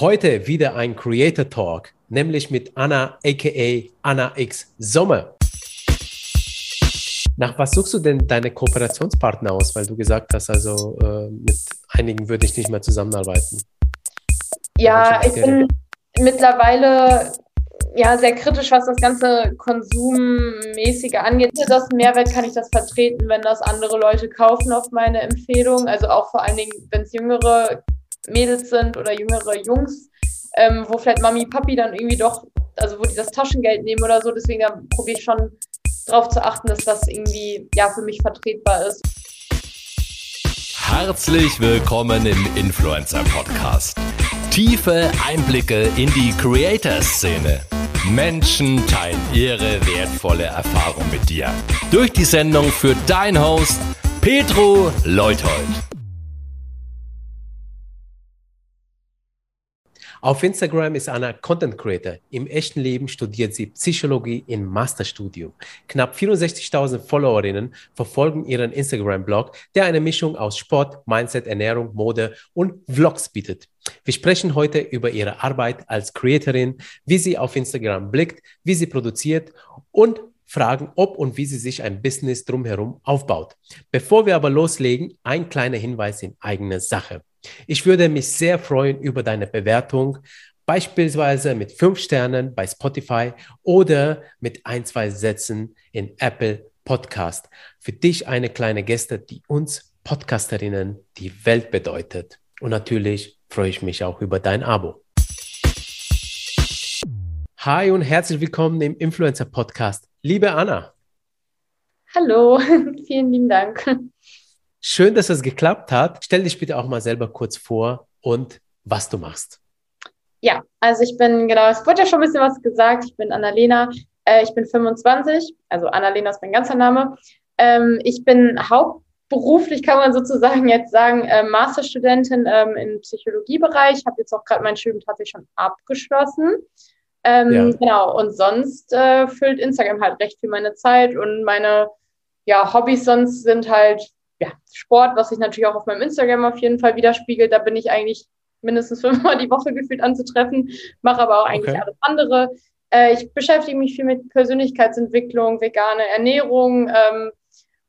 Heute wieder ein Creator Talk, nämlich mit Anna aka Anna X Sommer. Nach was suchst du denn deine Kooperationspartner aus? Weil du gesagt hast, also äh, mit einigen würde ich nicht mehr zusammenarbeiten. Ja, ich bin mittlerweile ja sehr kritisch, was das ganze Konsummäßige angeht. Das Mehrwert kann ich das vertreten, wenn das andere Leute kaufen auf meine Empfehlung. Also auch vor allen Dingen, wenn es jüngere Mädels sind oder jüngere Jungs, ähm, wo vielleicht Mami, Papi dann irgendwie doch, also wo die das Taschengeld nehmen oder so. Deswegen probiere ich schon darauf zu achten, dass das irgendwie ja für mich vertretbar ist. Herzlich willkommen im Influencer Podcast. Tiefe Einblicke in die Creator-Szene. Menschen teilen ihre wertvolle Erfahrung mit dir. Durch die Sendung für dein Host Petro Leuthold. Auf Instagram ist Anna Content Creator. Im echten Leben studiert sie Psychologie im Masterstudium. Knapp 64.000 Followerinnen verfolgen ihren Instagram-Blog, der eine Mischung aus Sport, Mindset, Ernährung, Mode und Vlogs bietet. Wir sprechen heute über ihre Arbeit als Creatorin, wie sie auf Instagram blickt, wie sie produziert und fragen, ob und wie sie sich ein Business drumherum aufbaut. Bevor wir aber loslegen, ein kleiner Hinweis in eigener Sache. Ich würde mich sehr freuen über deine Bewertung, beispielsweise mit fünf Sternen bei Spotify oder mit ein, zwei Sätzen in Apple Podcast. Für dich eine kleine Geste, die uns Podcasterinnen die Welt bedeutet. Und natürlich freue ich mich auch über dein Abo. Hi und herzlich willkommen im Influencer Podcast. Liebe Anna. Hallo, vielen lieben Dank. Schön, dass es geklappt hat. Stell dich bitte auch mal selber kurz vor und was du machst. Ja, also ich bin, genau, es wurde ja schon ein bisschen was gesagt. Ich bin Annalena, äh, ich bin 25, also Annalena ist mein ganzer Name. Ähm, ich bin hauptberuflich, kann man sozusagen jetzt sagen, äh, Masterstudentin ähm, im Psychologiebereich. Ich habe jetzt auch gerade mein Studium tatsächlich schon abgeschlossen. Ähm, ja. Genau, und sonst äh, füllt Instagram halt recht viel meine Zeit und meine ja, Hobbys sonst sind halt ja, Sport, was sich natürlich auch auf meinem Instagram auf jeden Fall widerspiegelt. Da bin ich eigentlich mindestens fünfmal die Woche gefühlt anzutreffen, mache aber auch eigentlich okay. alles andere. Äh, ich beschäftige mich viel mit Persönlichkeitsentwicklung, vegane Ernährung ähm,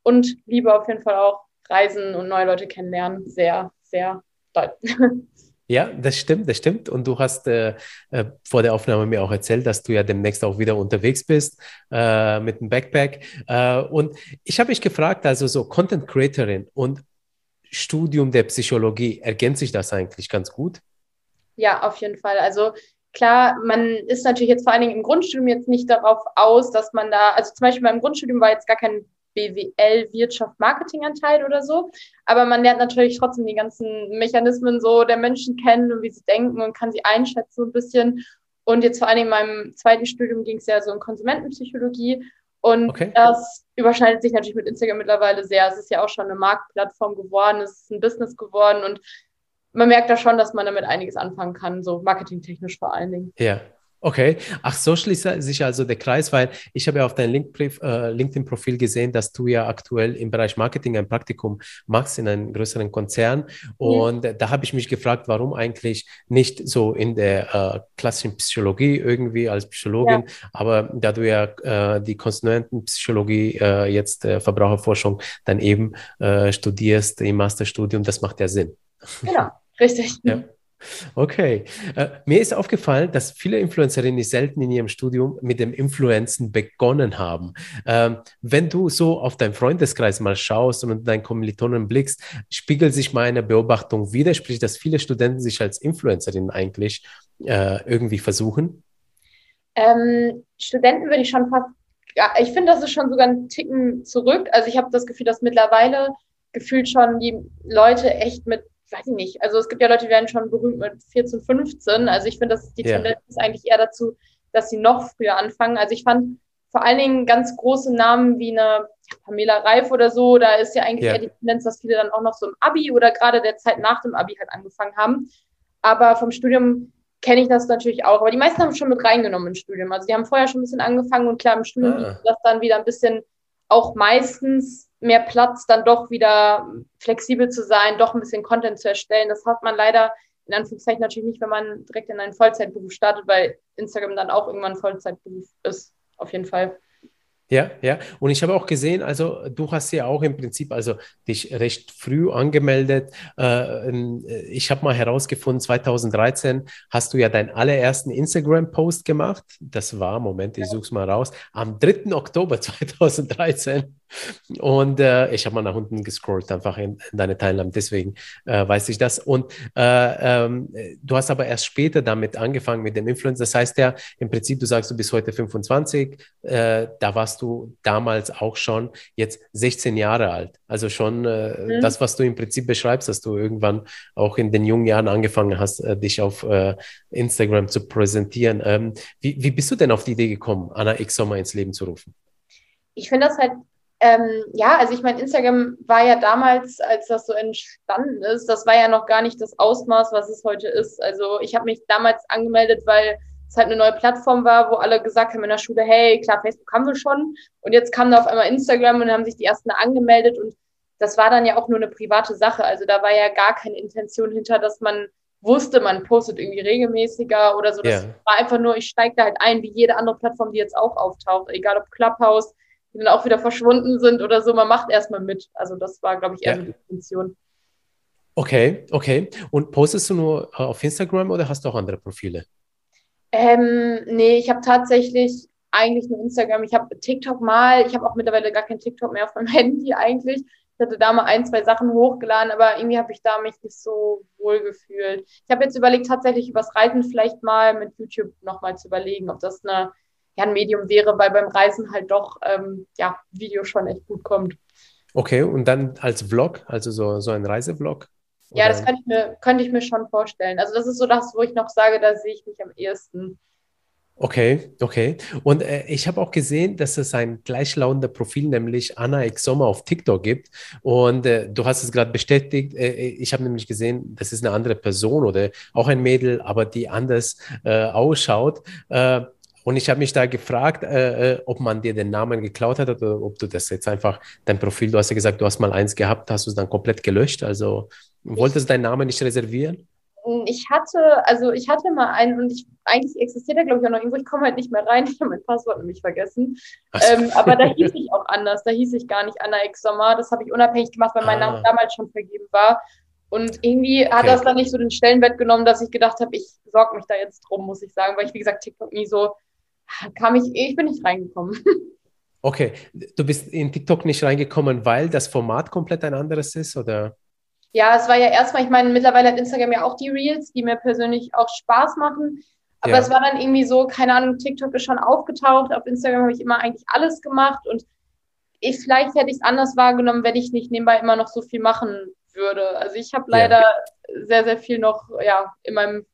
und liebe auf jeden Fall auch Reisen und neue Leute kennenlernen. Sehr, sehr toll. Ja, das stimmt, das stimmt. Und du hast äh, äh, vor der Aufnahme mir auch erzählt, dass du ja demnächst auch wieder unterwegs bist äh, mit dem Backpack. Äh, und ich habe mich gefragt, also so Content Creatorin und Studium der Psychologie, ergänzt sich das eigentlich ganz gut? Ja, auf jeden Fall. Also klar, man ist natürlich jetzt vor allen Dingen im Grundstudium jetzt nicht darauf aus, dass man da, also zum Beispiel beim Grundstudium war jetzt gar kein BWL Wirtschaft Marketinganteil oder so. Aber man lernt natürlich trotzdem die ganzen Mechanismen so der Menschen kennen und wie sie denken und kann sie einschätzen so ein bisschen. Und jetzt vor allem in meinem zweiten Studium ging es ja so in Konsumentenpsychologie. Und okay. das überschneidet sich natürlich mit Instagram mittlerweile sehr. Es ist ja auch schon eine Marktplattform geworden, es ist ein Business geworden und man merkt da schon, dass man damit einiges anfangen kann, so marketingtechnisch vor allen Dingen. Ja, Okay, ach so schließt sich also der Kreis, weil ich habe ja auf deinem äh, LinkedIn-Profil gesehen, dass du ja aktuell im Bereich Marketing ein Praktikum machst in einem größeren Konzern. Und ja. da habe ich mich gefragt, warum eigentlich nicht so in der äh, klassischen Psychologie irgendwie als Psychologin, ja. aber da du ja äh, die Konsumentenpsychologie äh, jetzt äh, Verbraucherforschung dann eben äh, studierst im Masterstudium, das macht ja Sinn. Genau, richtig. Ja. Okay. Äh, mir ist aufgefallen, dass viele Influencerinnen selten in ihrem Studium mit dem Influenzen begonnen haben. Ähm, wenn du so auf deinen Freundeskreis mal schaust und deinen Kommilitonen blickst, spiegelt sich meine Beobachtung wider, sprich, dass viele Studenten sich als Influencerinnen eigentlich äh, irgendwie versuchen? Ähm, Studenten würde ich schon fast, ja, ich finde, das ist schon sogar ein Ticken zurück. Also ich habe das Gefühl, dass mittlerweile gefühlt schon die Leute echt mit weiß ich nicht, also es gibt ja Leute, die werden schon berühmt mit 14, 15. Also ich finde, dass die ja. Tendenz ist eigentlich eher dazu, dass sie noch früher anfangen. Also ich fand vor allen Dingen ganz große Namen wie eine Pamela Reif oder so, da ist ja eigentlich ja. eher die Tendenz, dass viele dann auch noch so im Abi oder gerade der Zeit nach dem Abi halt angefangen haben. Aber vom Studium kenne ich das natürlich auch. Aber die meisten haben es schon mit reingenommen im Studium. Also die haben vorher schon ein bisschen angefangen und klar, im Studium ah. das dann wieder ein bisschen auch meistens mehr Platz, dann doch wieder flexibel zu sein, doch ein bisschen Content zu erstellen. Das hat man leider in Anführungszeichen natürlich nicht, wenn man direkt in einen Vollzeitberuf startet, weil Instagram dann auch irgendwann ein Vollzeitberuf ist, auf jeden Fall. Ja, ja. Und ich habe auch gesehen, also du hast ja auch im Prinzip also dich recht früh angemeldet. Äh, ich habe mal herausgefunden, 2013 hast du ja deinen allerersten Instagram-Post gemacht. Das war, Moment, ich suche es mal raus, am 3. Oktober 2013. Und äh, ich habe mal nach unten gescrollt, einfach in, in deine Teilnahme, deswegen äh, weiß ich das. Und äh, ähm, du hast aber erst später damit angefangen mit dem Influencer. Das heißt ja, im Prinzip, du sagst, du bist heute 25, äh, da warst du damals auch schon jetzt 16 Jahre alt. Also schon äh, mhm. das, was du im Prinzip beschreibst, dass du irgendwann auch in den jungen Jahren angefangen hast, äh, dich auf Instagram zu präsentieren. Ähm, wie, wie bist du denn auf die Idee gekommen, Anna X Sommer ins Leben zu rufen? Ich finde das halt ähm, ja, also ich meine, Instagram war ja damals, als das so entstanden ist, das war ja noch gar nicht das Ausmaß, was es heute ist. Also ich habe mich damals angemeldet, weil es halt eine neue Plattform war, wo alle gesagt haben in der Schule, hey, klar, Facebook haben wir schon. Und jetzt kam da auf einmal Instagram und haben sich die ersten angemeldet und das war dann ja auch nur eine private Sache. Also da war ja gar keine Intention hinter, dass man wusste, man postet irgendwie regelmäßiger oder so. Das yeah. war einfach nur, ich steige da halt ein, wie jede andere Plattform, die jetzt auch auftaucht, egal ob Clubhouse, die dann auch wieder verschwunden sind oder so. Man macht erstmal mit. Also das war, glaube ich, eher ja. die Intention. Okay, okay. Und postest du nur äh, auf Instagram oder hast du auch andere Profile? Ähm, nee, ich habe tatsächlich eigentlich nur Instagram. Ich habe TikTok mal, ich habe auch mittlerweile gar kein TikTok mehr auf meinem Handy eigentlich. Ich hatte da mal ein, zwei Sachen hochgeladen, aber irgendwie habe ich da mich nicht so wohl gefühlt. Ich habe jetzt überlegt, tatsächlich übers Reiten vielleicht mal mit YouTube nochmal zu überlegen, ob das eine ja, ein Medium wäre, weil beim Reisen halt doch ähm, ja, Video schon echt gut kommt. Okay, und dann als Vlog, also so, so ein Reisevlog? Ja, das könnte ich, mir, könnte ich mir schon vorstellen. Also das ist so das, wo ich noch sage, da sehe ich mich am ehesten. Okay, okay. Und äh, ich habe auch gesehen, dass es ein gleichlautender Profil, nämlich Anna Sommer auf TikTok gibt. Und äh, du hast es gerade bestätigt. Äh, ich habe nämlich gesehen, das ist eine andere Person oder auch ein Mädel, aber die anders äh, ausschaut. Und ich habe mich da gefragt, äh, äh, ob man dir den Namen geklaut hat oder ob du das jetzt einfach, dein Profil, du hast ja gesagt, du hast mal eins gehabt, hast du es dann komplett gelöscht. Also wolltest du deinen Namen nicht reservieren? Ich hatte, also ich hatte mal einen und ich, eigentlich existiert er, glaube ich, auch noch irgendwo. Ich komme halt nicht mehr rein. Ich habe mein Passwort nämlich vergessen. Ähm, aber da hieß ich auch anders. Da hieß ich gar nicht Anna X Sommer. Das habe ich unabhängig gemacht, weil mein ah. Name damals schon vergeben war. Und irgendwie hat okay. das dann nicht so den Stellenwert genommen, dass ich gedacht habe, ich sorge mich da jetzt drum, muss ich sagen, weil ich, wie gesagt, TikTok nie so kam ich, ich bin nicht reingekommen. Okay, du bist in TikTok nicht reingekommen, weil das Format komplett ein anderes ist, oder? Ja, es war ja erstmal, ich meine, mittlerweile hat Instagram ja auch die Reels, die mir persönlich auch Spaß machen. Aber ja. es war dann irgendwie so, keine Ahnung, TikTok ist schon aufgetaucht. Auf Instagram habe ich immer eigentlich alles gemacht und ich, vielleicht hätte ich es anders wahrgenommen, wenn ich nicht nebenbei immer noch so viel machen würde. Also ich habe leider ja. sehr, sehr viel noch ja, in meinem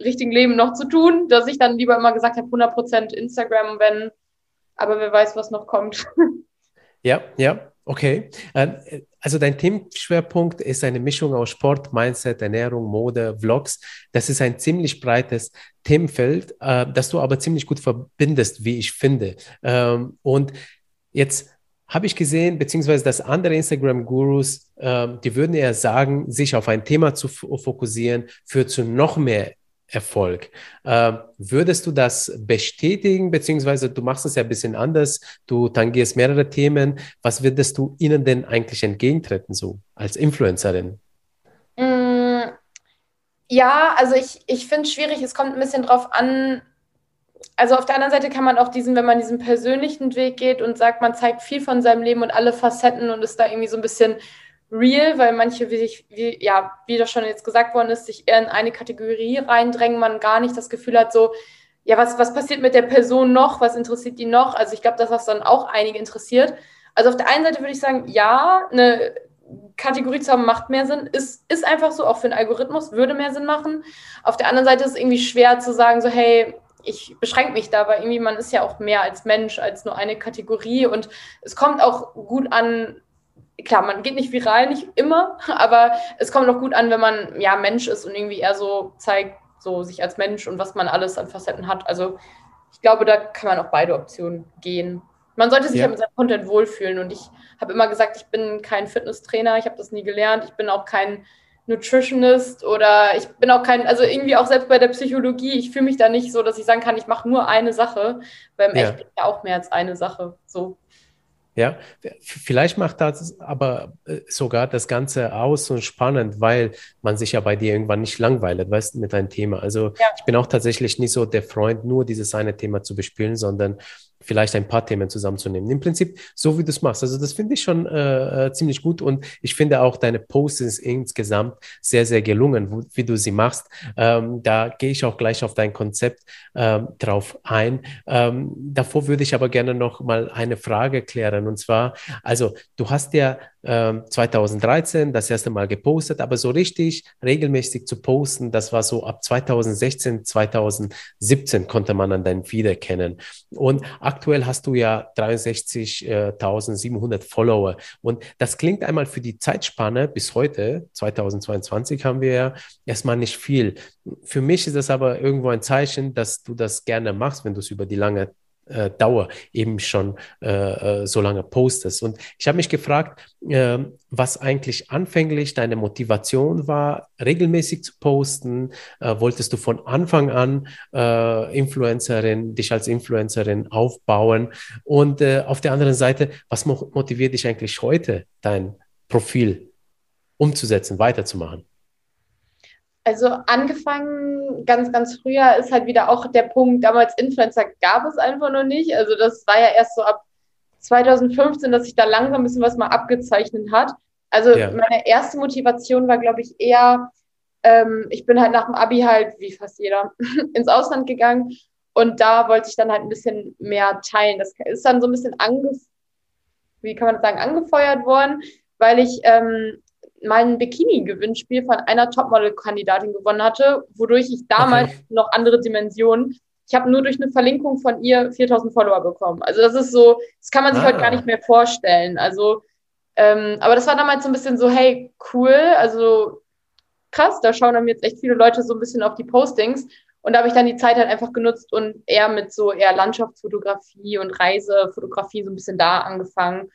richtigen Leben noch zu tun, dass ich dann lieber immer gesagt habe, 100% Instagram, wenn, aber wer weiß, was noch kommt. Ja, ja, okay. Ähm, also dein Themenschwerpunkt ist eine Mischung aus Sport, Mindset, Ernährung, Mode, Vlogs. Das ist ein ziemlich breites Themenfeld, äh, das du aber ziemlich gut verbindest, wie ich finde. Ähm, und jetzt habe ich gesehen, beziehungsweise dass andere Instagram-Gurus, ähm, die würden eher sagen, sich auf ein Thema zu fokussieren, führt zu noch mehr Erfolg. Äh, würdest du das bestätigen, beziehungsweise du machst es ja ein bisschen anders, du tangierst mehrere Themen. Was würdest du ihnen denn eigentlich entgegentreten, so als Influencerin? Mm, ja, also ich, ich finde es schwierig, es kommt ein bisschen drauf an. Also auf der anderen Seite kann man auch diesen, wenn man diesen persönlichen Weg geht und sagt, man zeigt viel von seinem Leben und alle Facetten und ist da irgendwie so ein bisschen real, weil manche, wie, ich, wie, ja, wie das schon jetzt gesagt worden ist, sich eher in eine Kategorie reindrängen, man gar nicht das Gefühl hat, so, ja, was, was passiert mit der Person noch, was interessiert die noch? Also ich glaube, dass das dann auch einige interessiert. Also auf der einen Seite würde ich sagen, ja, eine Kategorie zu haben macht mehr Sinn, ist, ist einfach so, auch für einen Algorithmus würde mehr Sinn machen. Auf der anderen Seite ist es irgendwie schwer zu sagen, so, hey, ich beschränke mich da, weil irgendwie man ist ja auch mehr als Mensch, als nur eine Kategorie und es kommt auch gut an, klar, man geht nicht viral, nicht immer, aber es kommt auch gut an, wenn man ja Mensch ist und irgendwie eher so zeigt, so sich als Mensch und was man alles an Facetten hat. Also ich glaube, da kann man auch beide Optionen gehen. Man sollte sich ja, ja mit seinem Content wohlfühlen und ich habe immer gesagt, ich bin kein Fitnesstrainer, ich habe das nie gelernt, ich bin auch kein Nutritionist oder ich bin auch kein, also irgendwie auch selbst bei der Psychologie, ich fühle mich da nicht so, dass ich sagen kann, ich mache nur eine Sache, weil im ja. Echt ja auch mehr als eine Sache. So. Ja, vielleicht macht das aber äh, sogar das Ganze aus und spannend, weil man sich ja bei dir irgendwann nicht langweilt, weißt du, mit deinem Thema. Also ja. ich bin auch tatsächlich nicht so der Freund, nur dieses eine Thema zu bespielen, sondern vielleicht ein paar Themen zusammenzunehmen. Im Prinzip so, wie du es machst. Also das finde ich schon äh, äh, ziemlich gut und ich finde auch deine Posts insgesamt sehr, sehr gelungen, wo, wie du sie machst. Ähm, da gehe ich auch gleich auf dein Konzept ähm, drauf ein. Ähm, davor würde ich aber gerne noch mal eine Frage klären und zwar, also du hast ja 2013 ähm, das erste Mal gepostet, aber so richtig regelmäßig zu posten, das war so ab 2016, 2017 konnte man an deinem Feed erkennen. Und aktuell hast du ja 63.700 Follower. Und das klingt einmal für die Zeitspanne bis heute, 2022 haben wir ja erstmal nicht viel. Für mich ist das aber irgendwo ein Zeichen, dass du das gerne machst, wenn du es über die lange äh, Dauer eben schon äh, äh, so lange postest. Und ich habe mich gefragt, äh, was eigentlich anfänglich deine Motivation war, regelmäßig zu posten. Äh, wolltest du von Anfang an Influencerin, dich als Influencerin aufbauen? Und auf der anderen Seite, was motiviert dich eigentlich heute, dein Profil umzusetzen, weiterzumachen? Also angefangen ganz, ganz früher ist halt wieder auch der Punkt, damals Influencer gab es einfach noch nicht. Also das war ja erst so ab 2015, dass sich da langsam ein bisschen was mal abgezeichnet hat. Also ja. meine erste Motivation war, glaube ich, eher, ähm, ich bin halt nach dem Abi halt, wie fast jeder, ins Ausland gegangen und da wollte ich dann halt ein bisschen mehr teilen. Das ist dann so ein bisschen ange, wie kann man das sagen, angefeuert worden, weil ich ähm, mal ein Bikini-Gewinnspiel von einer Topmodel-Kandidatin gewonnen hatte, wodurch ich damals okay. noch andere Dimensionen. Ich habe nur durch eine Verlinkung von ihr 4000 Follower bekommen. Also das ist so, das kann man sich ah. heute gar nicht mehr vorstellen. Also, ähm, aber das war damals so ein bisschen so, hey, cool, also krass, da schauen dann jetzt echt viele Leute so ein bisschen auf die Postings. Und da habe ich dann die Zeit halt einfach genutzt und eher mit so eher Landschaftsfotografie und Reisefotografie so ein bisschen da angefangen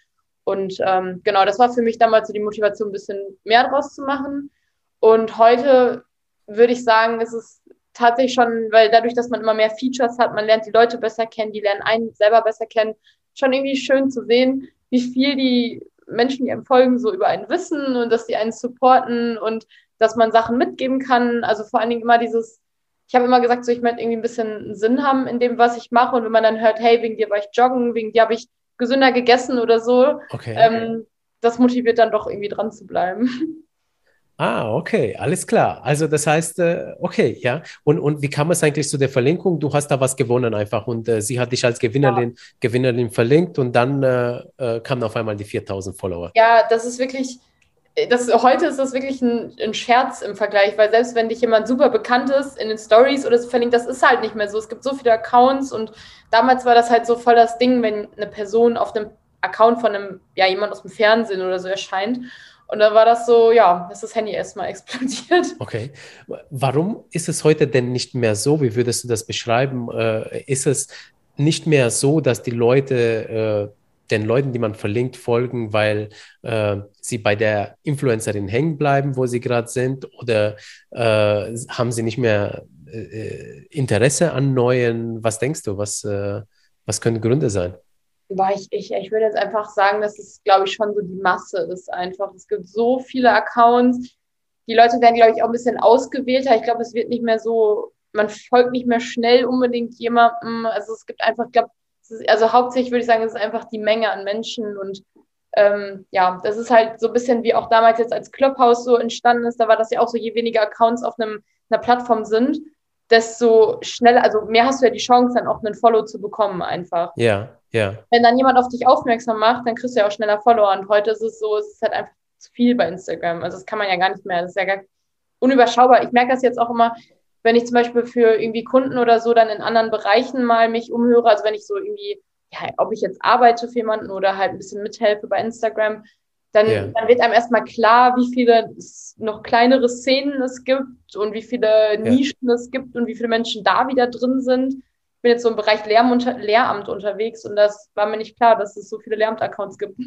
und ähm, genau, das war für mich damals so die Motivation, ein bisschen mehr draus zu machen. Und heute würde ich sagen, ist es tatsächlich schon, weil dadurch, dass man immer mehr Features hat, man lernt die Leute besser kennen, die lernen einen selber besser kennen, schon irgendwie schön zu sehen, wie viel die Menschen, die einem folgen, so über einen wissen und dass die einen supporten und dass man Sachen mitgeben kann. Also vor allen Dingen immer dieses, ich habe immer gesagt, so ich möchte irgendwie ein bisschen Sinn haben in dem, was ich mache. Und wenn man dann hört, hey, wegen dir war ich joggen, wegen dir habe ich gesünder gegessen oder so. Okay. Ähm, das motiviert dann doch irgendwie dran zu bleiben. Ah, okay, alles klar. Also das heißt, äh, okay, ja. Und, und wie kam es eigentlich zu der Verlinkung? Du hast da was gewonnen einfach und äh, sie hat dich als Gewinnerin, ja. Gewinnerin verlinkt und dann äh, äh kamen auf einmal die 4000 Follower. Ja, das ist wirklich, das, heute ist das wirklich ein, ein, Scherz im Vergleich, weil selbst wenn dich jemand super bekannt ist in den Stories oder so verlinkt, das ist halt nicht mehr so. Es gibt so viele Accounts und damals war das halt so voll das Ding, wenn eine Person auf dem Account von einem, ja, jemand aus dem Fernsehen oder so erscheint. Und dann war das so, ja, ist das Handy erstmal explodiert. Okay. Warum ist es heute denn nicht mehr so? Wie würdest du das beschreiben? Äh, ist es nicht mehr so, dass die Leute äh, den Leuten, die man verlinkt, folgen, weil äh, sie bei der Influencerin hängen bleiben, wo sie gerade sind, oder äh, haben sie nicht mehr äh, Interesse an neuen? Was denkst du? Was, äh, was können Gründe sein? Ich, ich, ich würde jetzt einfach sagen, dass es, glaube ich, schon so die Masse ist einfach. Es gibt so viele Accounts. Die Leute werden, glaube ich, auch ein bisschen ausgewählter. Ich glaube, es wird nicht mehr so, man folgt nicht mehr schnell unbedingt jemandem. Also es gibt einfach, ich glaube, also hauptsächlich würde ich sagen, es ist einfach die Menge an Menschen und ähm, ja, das ist halt so ein bisschen wie auch damals jetzt als Clubhouse so entstanden ist. Da war das ja auch so, je weniger Accounts auf einem, einer Plattform sind, desto schneller, also mehr hast du ja die Chance, dann auch einen Follow zu bekommen einfach. Ja, ja. Wenn dann jemand auf dich aufmerksam macht, dann kriegst du ja auch schneller Follower. Und heute ist es so, es ist halt einfach zu viel bei Instagram. Also das kann man ja gar nicht mehr. Das ist ja gar unüberschaubar. Ich merke das jetzt auch immer, wenn ich zum Beispiel für irgendwie Kunden oder so dann in anderen Bereichen mal mich umhöre, also wenn ich so irgendwie, ja, ob ich jetzt arbeite für jemanden oder halt ein bisschen mithelfe bei Instagram, dann, yeah. dann wird einem erstmal klar, wie viele noch kleinere Szenen es gibt und wie viele yeah. Nischen es gibt und wie viele Menschen da wieder drin sind. Ich bin jetzt so im Bereich Lehramt, Lehramt unterwegs und das war mir nicht klar, dass es so viele Lehramt-Accounts gibt.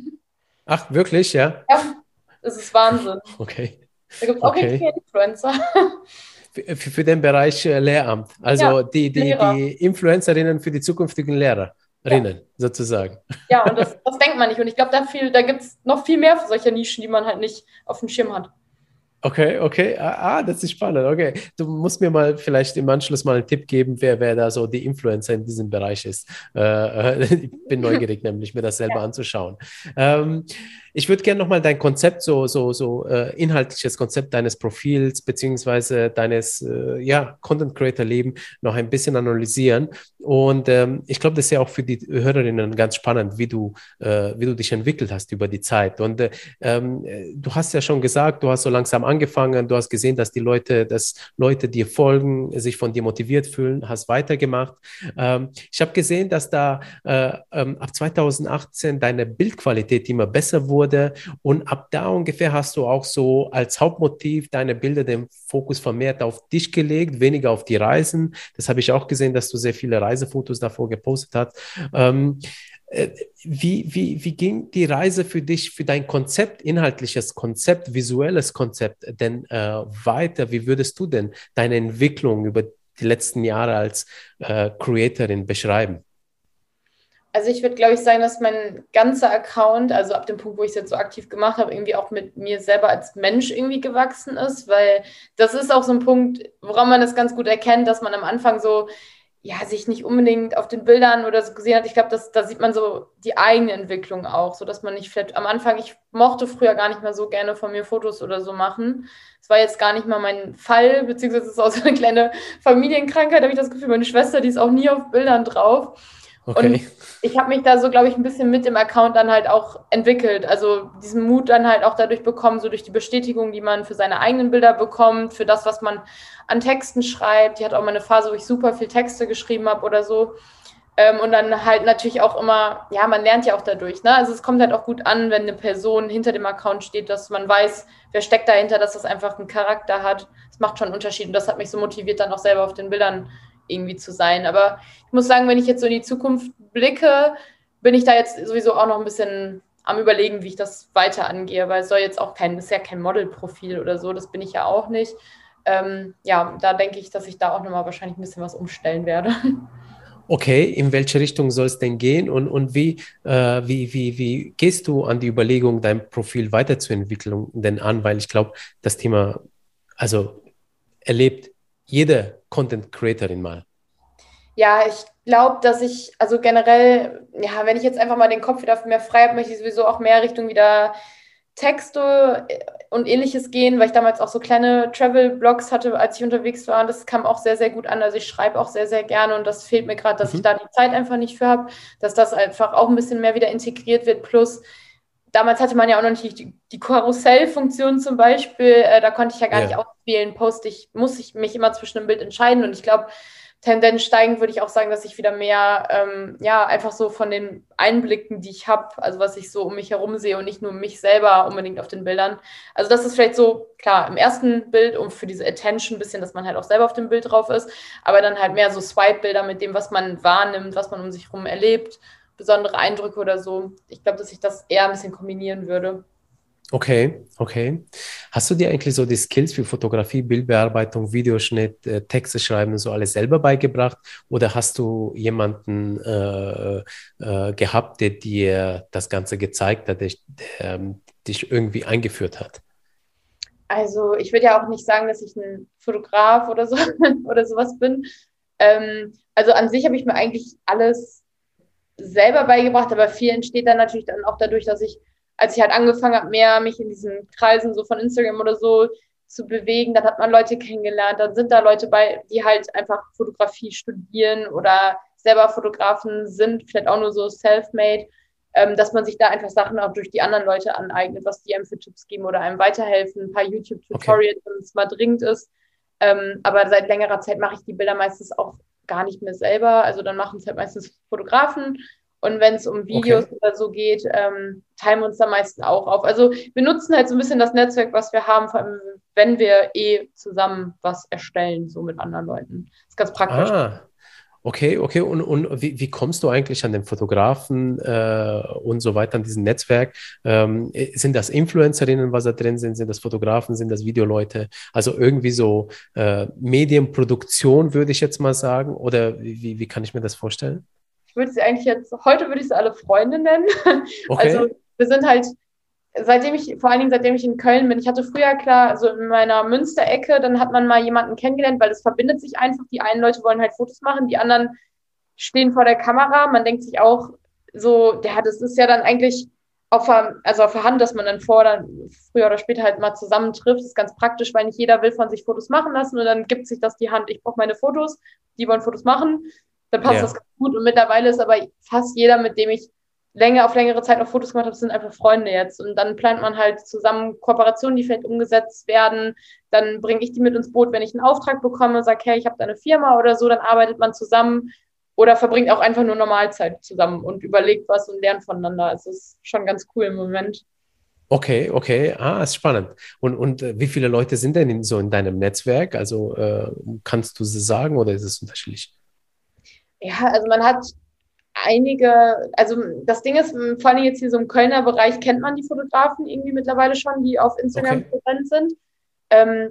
Ach, wirklich, ja? Ja, das ist Wahnsinn. Okay. Da gibt es auch okay. viele Influencer. Für, für, den Bereich äh, Lehramt. Also ja, die, die, die Influencerinnen für die zukünftigen Lehrerinnen ja. sozusagen. Ja, und das, das denkt man nicht. Und ich glaube, da, da gibt es noch viel mehr solcher Nischen, die man halt nicht auf dem Schirm hat. Okay, okay. Ah, ah, das ist spannend. Okay. Du musst mir mal vielleicht im Anschluss mal einen Tipp geben, wer, wer da so die Influencer in diesem Bereich ist. Äh, ich bin neugierig, nämlich mir das selber ja. anzuschauen. Ähm, ich würde gerne nochmal dein Konzept, so, so, so äh, inhaltliches Konzept deines Profils beziehungsweise deines äh, ja, Content Creator Leben noch ein bisschen analysieren. Und ähm, ich glaube, das ist ja auch für die Hörerinnen ganz spannend, wie du, äh, wie du dich entwickelt hast über die Zeit. Und äh, ähm, du hast ja schon gesagt, du hast so langsam angefangen, du hast gesehen, dass die Leute, dass Leute dir folgen, sich von dir motiviert fühlen, hast weitergemacht. Ähm, ich habe gesehen, dass da äh, ähm, ab 2018 deine Bildqualität immer besser wurde wurde. Und ab da ungefähr hast du auch so als Hauptmotiv deine Bilder den Fokus vermehrt auf dich gelegt, weniger auf die Reisen. Das habe ich auch gesehen, dass du sehr viele Reisefotos davor gepostet hast. Ähm, äh, wie, wie, wie ging die Reise für dich, für dein Konzept, inhaltliches Konzept, visuelles Konzept denn äh, weiter? Wie würdest du denn deine Entwicklung über die letzten Jahre als äh, Creatorin beschreiben? Also ich würde, glaube ich, sagen, dass mein ganzer Account, also ab dem Punkt, wo ich es jetzt so aktiv gemacht habe, irgendwie auch mit mir selber als Mensch irgendwie gewachsen ist, weil das ist auch so ein Punkt, woran man das ganz gut erkennt, dass man am Anfang so, ja, sich nicht unbedingt auf den Bildern oder so gesehen hat. Ich glaube, da sieht man so die eigene Entwicklung auch, so dass man nicht vielleicht am Anfang, ich mochte früher gar nicht mehr so gerne von mir Fotos oder so machen. Es war jetzt gar nicht mal mein Fall, beziehungsweise es ist auch so eine kleine Familienkrankheit, habe ich das Gefühl. Meine Schwester, die ist auch nie auf Bildern drauf. Okay. Und ich habe mich da so, glaube ich, ein bisschen mit dem Account dann halt auch entwickelt. Also diesen Mut dann halt auch dadurch bekommen, so durch die Bestätigung, die man für seine eigenen Bilder bekommt, für das, was man an Texten schreibt. Die hat auch mal eine Phase, wo ich super viel Texte geschrieben habe oder so. Ähm, und dann halt natürlich auch immer, ja, man lernt ja auch dadurch. Ne? Also es kommt halt auch gut an, wenn eine Person hinter dem Account steht, dass man weiß, wer steckt dahinter, dass das einfach einen Charakter hat. Das macht schon einen Unterschied. Und das hat mich so motiviert, dann auch selber auf den Bildern irgendwie zu sein. Aber ich muss sagen, wenn ich jetzt so in die Zukunft blicke, bin ich da jetzt sowieso auch noch ein bisschen am überlegen, wie ich das weiter angehe, weil es soll jetzt auch kein, ist ja kein Modelprofil oder so, das bin ich ja auch nicht. Ähm, ja, da denke ich, dass ich da auch nochmal wahrscheinlich ein bisschen was umstellen werde. Okay, in welche Richtung soll es denn gehen und, und wie, äh, wie, wie, wie gehst du an die Überlegung, dein Profil weiterzuentwickeln denn an? Weil ich glaube, das Thema, also erlebt jede Content Creatorin mal? Ja, ich glaube, dass ich, also generell, ja, wenn ich jetzt einfach mal den Kopf wieder mehr frei habe, möchte ich sowieso auch mehr Richtung wieder Texte und ähnliches gehen, weil ich damals auch so kleine Travel-Blogs hatte, als ich unterwegs war. Und das kam auch sehr, sehr gut an. Also ich schreibe auch sehr, sehr gerne und das fehlt mir gerade, dass mhm. ich da die Zeit einfach nicht für habe, dass das einfach auch ein bisschen mehr wieder integriert wird. Plus, damals hatte man ja auch noch nicht die, die Karussellfunktion zum Beispiel. Äh, da konnte ich ja gar ja. nicht auswählen, poste ich, muss ich mich immer zwischen einem Bild entscheiden. Und ich glaube, Tendenz steigend würde ich auch sagen, dass ich wieder mehr, ähm, ja, einfach so von den Einblicken, die ich habe, also was ich so um mich herum sehe und nicht nur mich selber unbedingt auf den Bildern. Also das ist vielleicht so, klar, im ersten Bild, um für diese Attention ein bisschen, dass man halt auch selber auf dem Bild drauf ist, aber dann halt mehr so Swipe-Bilder mit dem, was man wahrnimmt, was man um sich herum erlebt besondere Eindrücke oder so. Ich glaube, dass ich das eher ein bisschen kombinieren würde. Okay, okay. Hast du dir eigentlich so die Skills für Fotografie, Bildbearbeitung, Videoschnitt, äh, Texte schreiben und so alles selber beigebracht? Oder hast du jemanden äh, äh, gehabt, der dir das Ganze gezeigt hat, der, der ähm, dich irgendwie eingeführt hat? Also ich würde ja auch nicht sagen, dass ich ein Fotograf oder so oder sowas bin. Ähm, also an sich habe ich mir eigentlich alles selber beigebracht, aber viel entsteht dann natürlich dann auch dadurch, dass ich, als ich halt angefangen habe, mehr mich in diesen Kreisen so von Instagram oder so zu bewegen, dann hat man Leute kennengelernt, dann sind da Leute bei, die halt einfach Fotografie studieren oder selber Fotografen sind, vielleicht auch nur so self-made, ähm, dass man sich da einfach Sachen auch durch die anderen Leute aneignet, was die einem für Tipps geben oder einem weiterhelfen, ein paar YouTube-Tutorials, okay. wenn es mal dringend ist. Ähm, aber seit längerer Zeit mache ich die Bilder meistens auch gar nicht mehr selber. Also dann machen es halt meistens Fotografen. Und wenn es um Videos okay. oder so geht, ähm, teilen wir uns da meistens auch auf. Also wir nutzen halt so ein bisschen das Netzwerk, was wir haben, vor allem wenn wir eh zusammen was erstellen, so mit anderen Leuten. Das ist ganz praktisch. Ah. Okay, okay. Und, und wie, wie kommst du eigentlich an den Fotografen äh, und so weiter, an diesem Netzwerk? Ähm, sind das Influencerinnen, was da drin sind? Sind das Fotografen? Sind das Videoleute? Also irgendwie so äh, Medienproduktion, würde ich jetzt mal sagen. Oder wie, wie kann ich mir das vorstellen? Ich würde sie eigentlich jetzt, heute würde ich sie alle Freunde nennen. Okay. Also wir sind halt seitdem ich, vor allen Dingen seitdem ich in Köln bin, ich hatte früher klar, also in meiner Münsterecke, dann hat man mal jemanden kennengelernt, weil es verbindet sich einfach. Die einen Leute wollen halt Fotos machen, die anderen stehen vor der Kamera. Man denkt sich auch so, ja, das ist ja dann eigentlich auf der, also auf der Hand, dass man dann vor dann früher oder später halt mal zusammentrifft. Das ist ganz praktisch, weil nicht jeder will von sich Fotos machen lassen und dann gibt sich das die Hand, ich brauche meine Fotos, die wollen Fotos machen. Dann passt ja. das ganz gut. Und mittlerweile ist aber fast jeder, mit dem ich länger auf längere Zeit noch Fotos gemacht habe, sind einfach Freunde jetzt. Und dann plant man halt zusammen Kooperationen, die vielleicht umgesetzt werden. Dann bringe ich die mit ins Boot, wenn ich einen Auftrag bekomme, sage, hey, ich habe da eine Firma oder so, dann arbeitet man zusammen oder verbringt auch einfach nur Normalzeit zusammen und überlegt was und lernt voneinander. Also es ist schon ganz cool im Moment. Okay, okay. Ah, ist spannend. Und, und äh, wie viele Leute sind denn so in deinem Netzwerk? Also äh, kannst du sie sagen oder ist es unterschiedlich? Ja, also man hat einige, also das Ding ist, vor allem jetzt hier so im Kölner Bereich kennt man die Fotografen irgendwie mittlerweile schon, die auf Instagram okay. präsent sind. Ähm,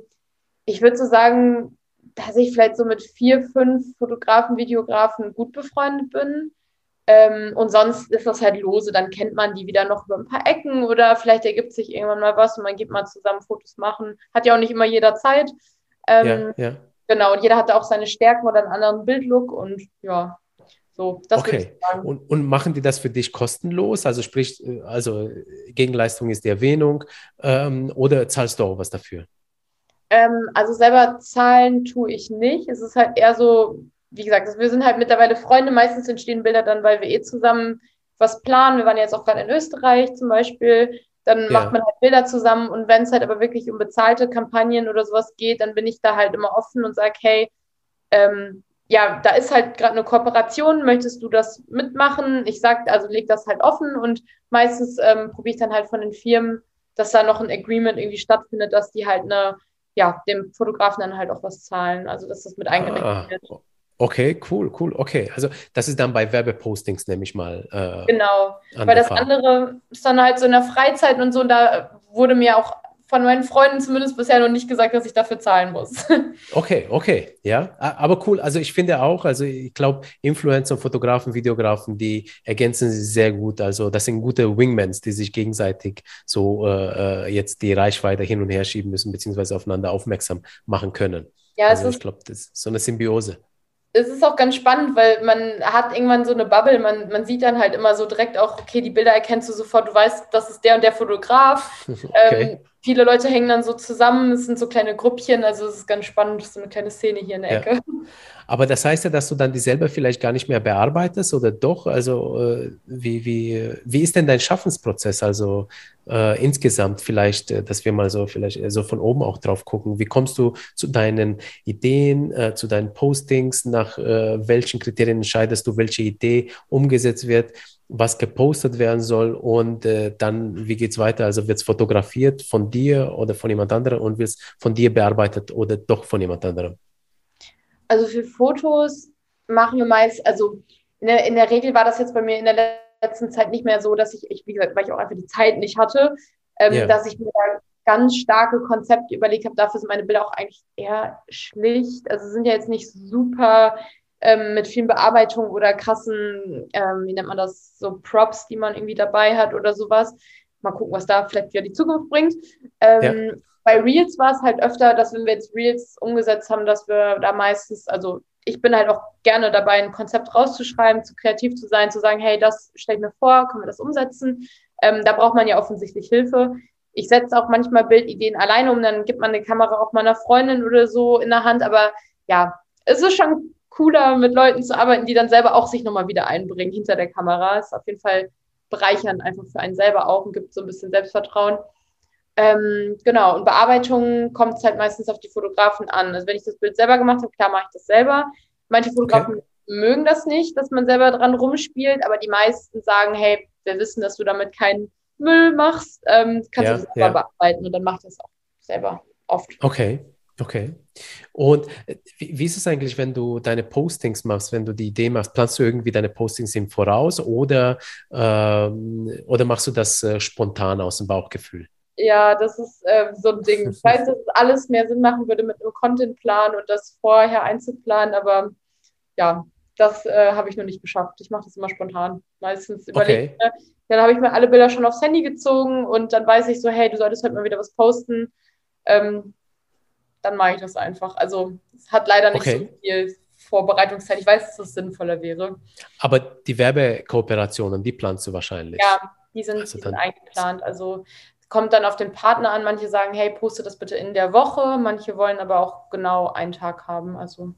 ich würde so sagen, dass ich vielleicht so mit vier, fünf Fotografen, Videografen gut befreundet bin. Ähm, und sonst ist das halt lose, dann kennt man die wieder noch über ein paar Ecken oder vielleicht ergibt sich irgendwann mal was und man geht mal zusammen Fotos machen. Hat ja auch nicht immer jeder Zeit. Ähm, ja, ja. Genau, und jeder hat da auch seine Stärken oder einen anderen Bildlook und ja, so, okay. Und, und, machen die das für dich kostenlos? Also sprich, äh, also Gegenleistung ist die Erwähnung ähm, oder zahlst du auch was dafür? Ähm, also selber zahlen tue ich nicht. Es ist halt eher so, wie gesagt, wir sind halt mittlerweile Freunde. Meistens entstehen Bilder dann, weil wir eh zusammen was planen. Wir waren jetzt auch gerade in Österreich zum Beispiel. Dann ja. macht man halt Bilder zusammen. Und wenn es halt aber wirklich um bezahlte Kampagnen oder sowas geht, dann bin ich da halt immer offen und sage, hey, ähm, ja, da ist halt gerade eine Kooperation, möchtest du das mitmachen? Ich sage, also leg das halt offen und meistens ähm, probiere ich dann halt von den Firmen, dass da noch ein Agreement irgendwie stattfindet, dass die halt eine, ja, dem Fotografen dann halt auch was zahlen, also dass das mit eingerechnet ah, wird. Okay, cool, cool. Okay, also das ist dann bei Werbepostings, nehme ich mal. Äh, genau, weil das Fall. andere ist dann halt so in der Freizeit und so, und da wurde mir auch von meinen Freunden zumindest bisher noch nicht gesagt, dass ich dafür zahlen muss. Okay, okay, ja, aber cool. Also ich finde auch, also ich glaube, Influencer, Fotografen, Videografen, die ergänzen sich sehr gut. Also das sind gute Wingmans, die sich gegenseitig so äh, äh jetzt die Reichweite hin und her schieben müssen, beziehungsweise aufeinander aufmerksam machen können. Ja, also ich glaube, das ist so eine Symbiose es ist auch ganz spannend, weil man hat irgendwann so eine Bubble, man, man sieht dann halt immer so direkt auch, okay, die Bilder erkennst du sofort, du weißt, das ist der und der Fotograf. Okay. Ähm, viele Leute hängen dann so zusammen, es sind so kleine Gruppchen, also es ist ganz spannend, so eine kleine Szene hier in der Ecke. Ja. Aber das heißt ja, dass du dann die selber vielleicht gar nicht mehr bearbeitest oder doch? Also äh, wie, wie, wie ist denn dein Schaffensprozess? Also äh, insgesamt vielleicht, äh, dass wir mal so vielleicht so von oben auch drauf gucken. Wie kommst du zu deinen Ideen, äh, zu deinen Postings? Nach äh, welchen Kriterien entscheidest du, welche Idee umgesetzt wird? Was gepostet werden soll und äh, dann, wie geht es weiter? Also wird es fotografiert von dir oder von jemand anderem und wird es von dir bearbeitet oder doch von jemand anderem? Also für Fotos machen wir meist, also in der, in der Regel war das jetzt bei mir in der letzten Zeit nicht mehr so, dass ich, ich wie gesagt, weil ich auch einfach die Zeit nicht hatte, ähm, yeah. dass ich mir da ganz starke Konzepte überlegt habe. Dafür sind meine Bilder auch eigentlich eher schlicht. Also sind ja jetzt nicht super ähm, mit vielen Bearbeitungen oder krassen, ähm, wie nennt man das, so Props, die man irgendwie dabei hat oder sowas. Mal gucken, was da vielleicht wieder die Zukunft bringt. Ähm, ja. Bei Reels war es halt öfter, dass wenn wir jetzt Reels umgesetzt haben, dass wir da meistens, also ich bin halt auch gerne dabei, ein Konzept rauszuschreiben, zu kreativ zu sein, zu sagen, hey, das stelle ich mir vor, können wir das umsetzen? Ähm, da braucht man ja offensichtlich Hilfe. Ich setze auch manchmal Bildideen alleine um, dann gibt man eine Kamera auch meiner Freundin oder so in der Hand, aber ja, es ist schon cooler, mit Leuten zu arbeiten, die dann selber auch sich nochmal wieder einbringen hinter der Kamera. Ist auf jeden Fall bereichernd einfach für einen selber auch und gibt so ein bisschen Selbstvertrauen. Ähm, genau, und Bearbeitung kommt es halt meistens auf die Fotografen an. Also wenn ich das Bild selber gemacht habe, klar mache ich das selber. Manche Fotografen okay. mögen das nicht, dass man selber dran rumspielt, aber die meisten sagen, hey, wir wissen, dass du damit keinen Müll machst, ähm, kannst ja, du selber ja. bearbeiten und dann macht das auch selber oft. Okay, Okay. Und äh, wie, wie, ist es eigentlich, wenn du deine Postings machst, wenn du die Idee machst, planst du irgendwie deine Postings im Voraus oder, ähm, oder machst du das äh, spontan aus dem Bauchgefühl? Ja, das ist äh, so ein Ding. Ich weiß, dass alles mehr Sinn machen würde mit einem Contentplan und das vorher einzuplanen, aber ja, das äh, habe ich noch nicht geschafft. Ich mache das immer spontan. Meistens überlege okay. ich, dann habe ich mir alle Bilder schon aufs Handy gezogen und dann weiß ich so, hey, du solltest heute mal wieder was posten. Ähm, dann mache ich das einfach. Also es hat leider nicht okay. so viel Vorbereitungszeit. Ich weiß, dass das sinnvoller wäre. Aber die Werbekooperationen, die planst du wahrscheinlich. Ja, die sind, also die sind eingeplant. Also kommt dann auf den Partner an. Manche sagen, hey, poste das bitte in der Woche. Manche wollen aber auch genau einen Tag haben. Also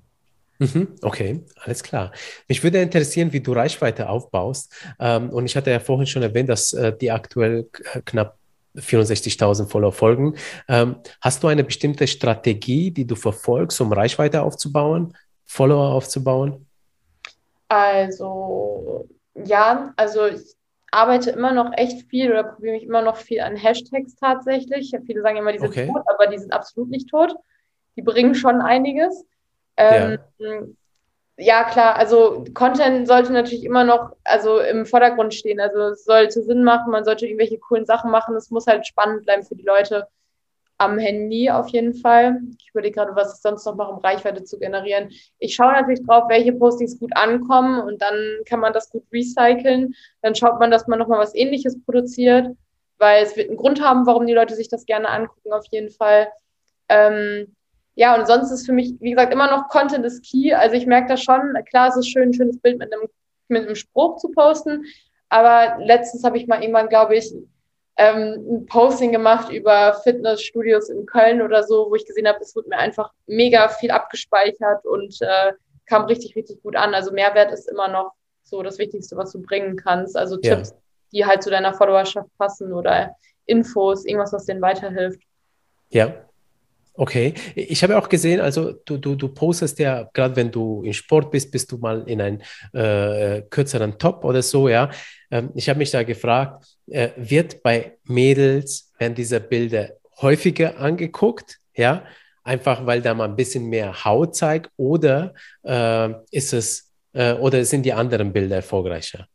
mhm, Okay, alles klar. Mich würde interessieren, wie du Reichweite aufbaust. Ähm, und ich hatte ja vorhin schon erwähnt, dass äh, die aktuell knapp 64.000 Follower folgen. Ähm, hast du eine bestimmte Strategie, die du verfolgst, um Reichweite aufzubauen, Follower aufzubauen? Also, ja, also ich arbeite immer noch echt viel oder probiere mich immer noch viel an Hashtags tatsächlich. Viele sagen immer, die sind okay. tot, aber die sind absolut nicht tot. Die bringen schon einiges. Ähm, ja ja, klar, also Content sollte natürlich immer noch also im Vordergrund stehen. Also es sollte Sinn machen, man sollte irgendwelche coolen Sachen machen. Es muss halt spannend bleiben für die Leute am Handy auf jeden Fall. Ich überlege gerade, was ich sonst noch mache, um Reichweite zu generieren. Ich schaue natürlich drauf, welche Postings gut ankommen und dann kann man das gut recyceln. Dann schaut man, dass man nochmal was ähnliches produziert, weil es wird einen Grund haben, warum die Leute sich das gerne angucken, auf jeden Fall. Ähm, ja, und sonst ist für mich, wie gesagt, immer noch Content ist key. Also ich merke das schon. Klar, es ist schön, ein schönes Bild mit einem, mit einem Spruch zu posten. Aber letztens habe ich mal irgendwann, glaube ich, ähm, ein Posting gemacht über Fitnessstudios in Köln oder so, wo ich gesehen habe, es wird mir einfach mega viel abgespeichert und äh, kam richtig, richtig gut an. Also Mehrwert ist immer noch so das Wichtigste, was du bringen kannst. Also ja. Tipps, die halt zu deiner Followerschaft passen oder Infos, irgendwas, was denen weiterhilft. Ja, Okay, ich habe auch gesehen, also du, du, du postest ja, gerade wenn du im Sport bist, bist du mal in einen äh, kürzeren Top oder so, ja. Ähm, ich habe mich da gefragt, äh, wird bei Mädels, werden diese Bilder häufiger angeguckt, ja, einfach weil da mal ein bisschen mehr Haut zeigt oder äh, ist es, äh, oder sind die anderen Bilder erfolgreicher?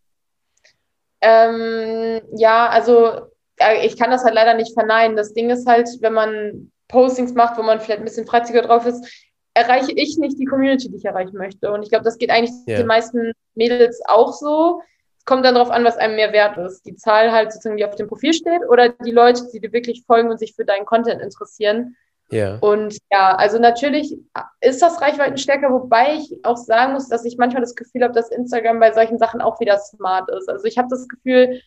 Ähm, ja, also äh, ich kann das halt leider nicht verneinen. Das Ding ist halt, wenn man Postings macht, wo man vielleicht ein bisschen freiziger drauf ist, erreiche ich nicht die Community, die ich erreichen möchte. Und ich glaube, das geht eigentlich yeah. den meisten Mädels auch so. Es kommt dann darauf an, was einem mehr wert ist. Die Zahl halt sozusagen, die auf dem Profil steht oder die Leute, die dir wirklich folgen und sich für deinen Content interessieren. Ja. Und ja, also natürlich ist das Reichweitenstärker, wobei ich auch sagen muss, dass ich manchmal das Gefühl habe, dass Instagram bei solchen Sachen auch wieder smart ist. Also ich habe das Gefühl,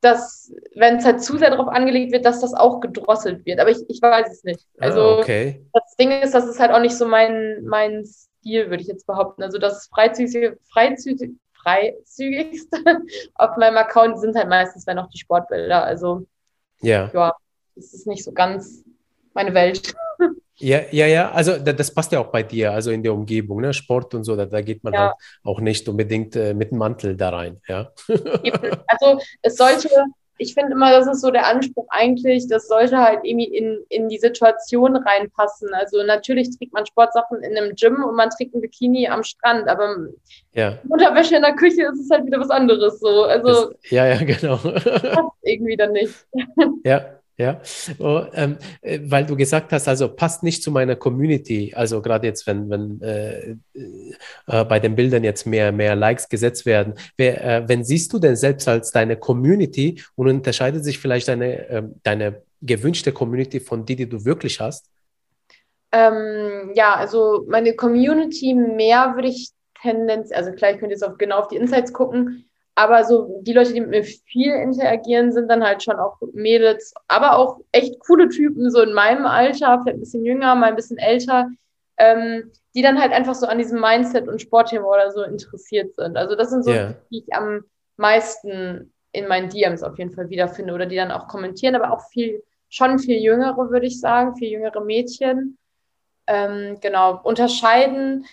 dass, wenn es halt zu sehr darauf angelegt wird, dass das auch gedrosselt wird. Aber ich, ich weiß es nicht. Ah, also ah, okay. das Ding ist, das ist halt auch nicht so mein, mein Stil, würde ich jetzt behaupten. Also das freizügige, freizügig, freizügigste auf meinem Account sind halt meistens wenn auch die Sportbilder. Also ja, ja das ist nicht so ganz meine Welt. Ja, ja, ja, also das passt ja auch bei dir, also in der Umgebung, ne? Sport und so, da, da geht man ja. halt auch nicht unbedingt äh, mit dem Mantel da rein, ja. Also es sollte, ich finde immer, das ist so der Anspruch eigentlich, das sollte halt irgendwie in, in die Situation reinpassen. Also natürlich trägt man Sportsachen in einem Gym und man trägt ein Bikini am Strand, aber ja. Unterwäsche in der Küche ist es halt wieder was anderes. So. Also, das, ja, ja, genau. Passt irgendwie dann nicht. Ja. Ja, oh, ähm, äh, weil du gesagt hast, also passt nicht zu meiner Community. Also gerade jetzt, wenn, wenn äh, äh, bei den Bildern jetzt mehr, mehr Likes gesetzt werden. Wer, äh, wenn siehst du denn selbst als deine Community und unterscheidet sich vielleicht deine, ähm, deine gewünschte Community von die, die du wirklich hast? Ähm, ja, also meine Community mehr würde ich tendenz, also gleich könnt ihr jetzt auch genau auf die Insights gucken aber so die Leute, die mit mir viel interagieren, sind dann halt schon auch Mädels, aber auch echt coole Typen, so in meinem Alter, vielleicht ein bisschen jünger, mal ein bisschen älter, ähm, die dann halt einfach so an diesem Mindset und Sportthema oder so interessiert sind. Also das sind so, yeah. die ich am meisten in meinen DMs auf jeden Fall wiederfinde oder die dann auch kommentieren, aber auch viel, schon viel jüngere, würde ich sagen, viel jüngere Mädchen. Ähm, genau, unterscheiden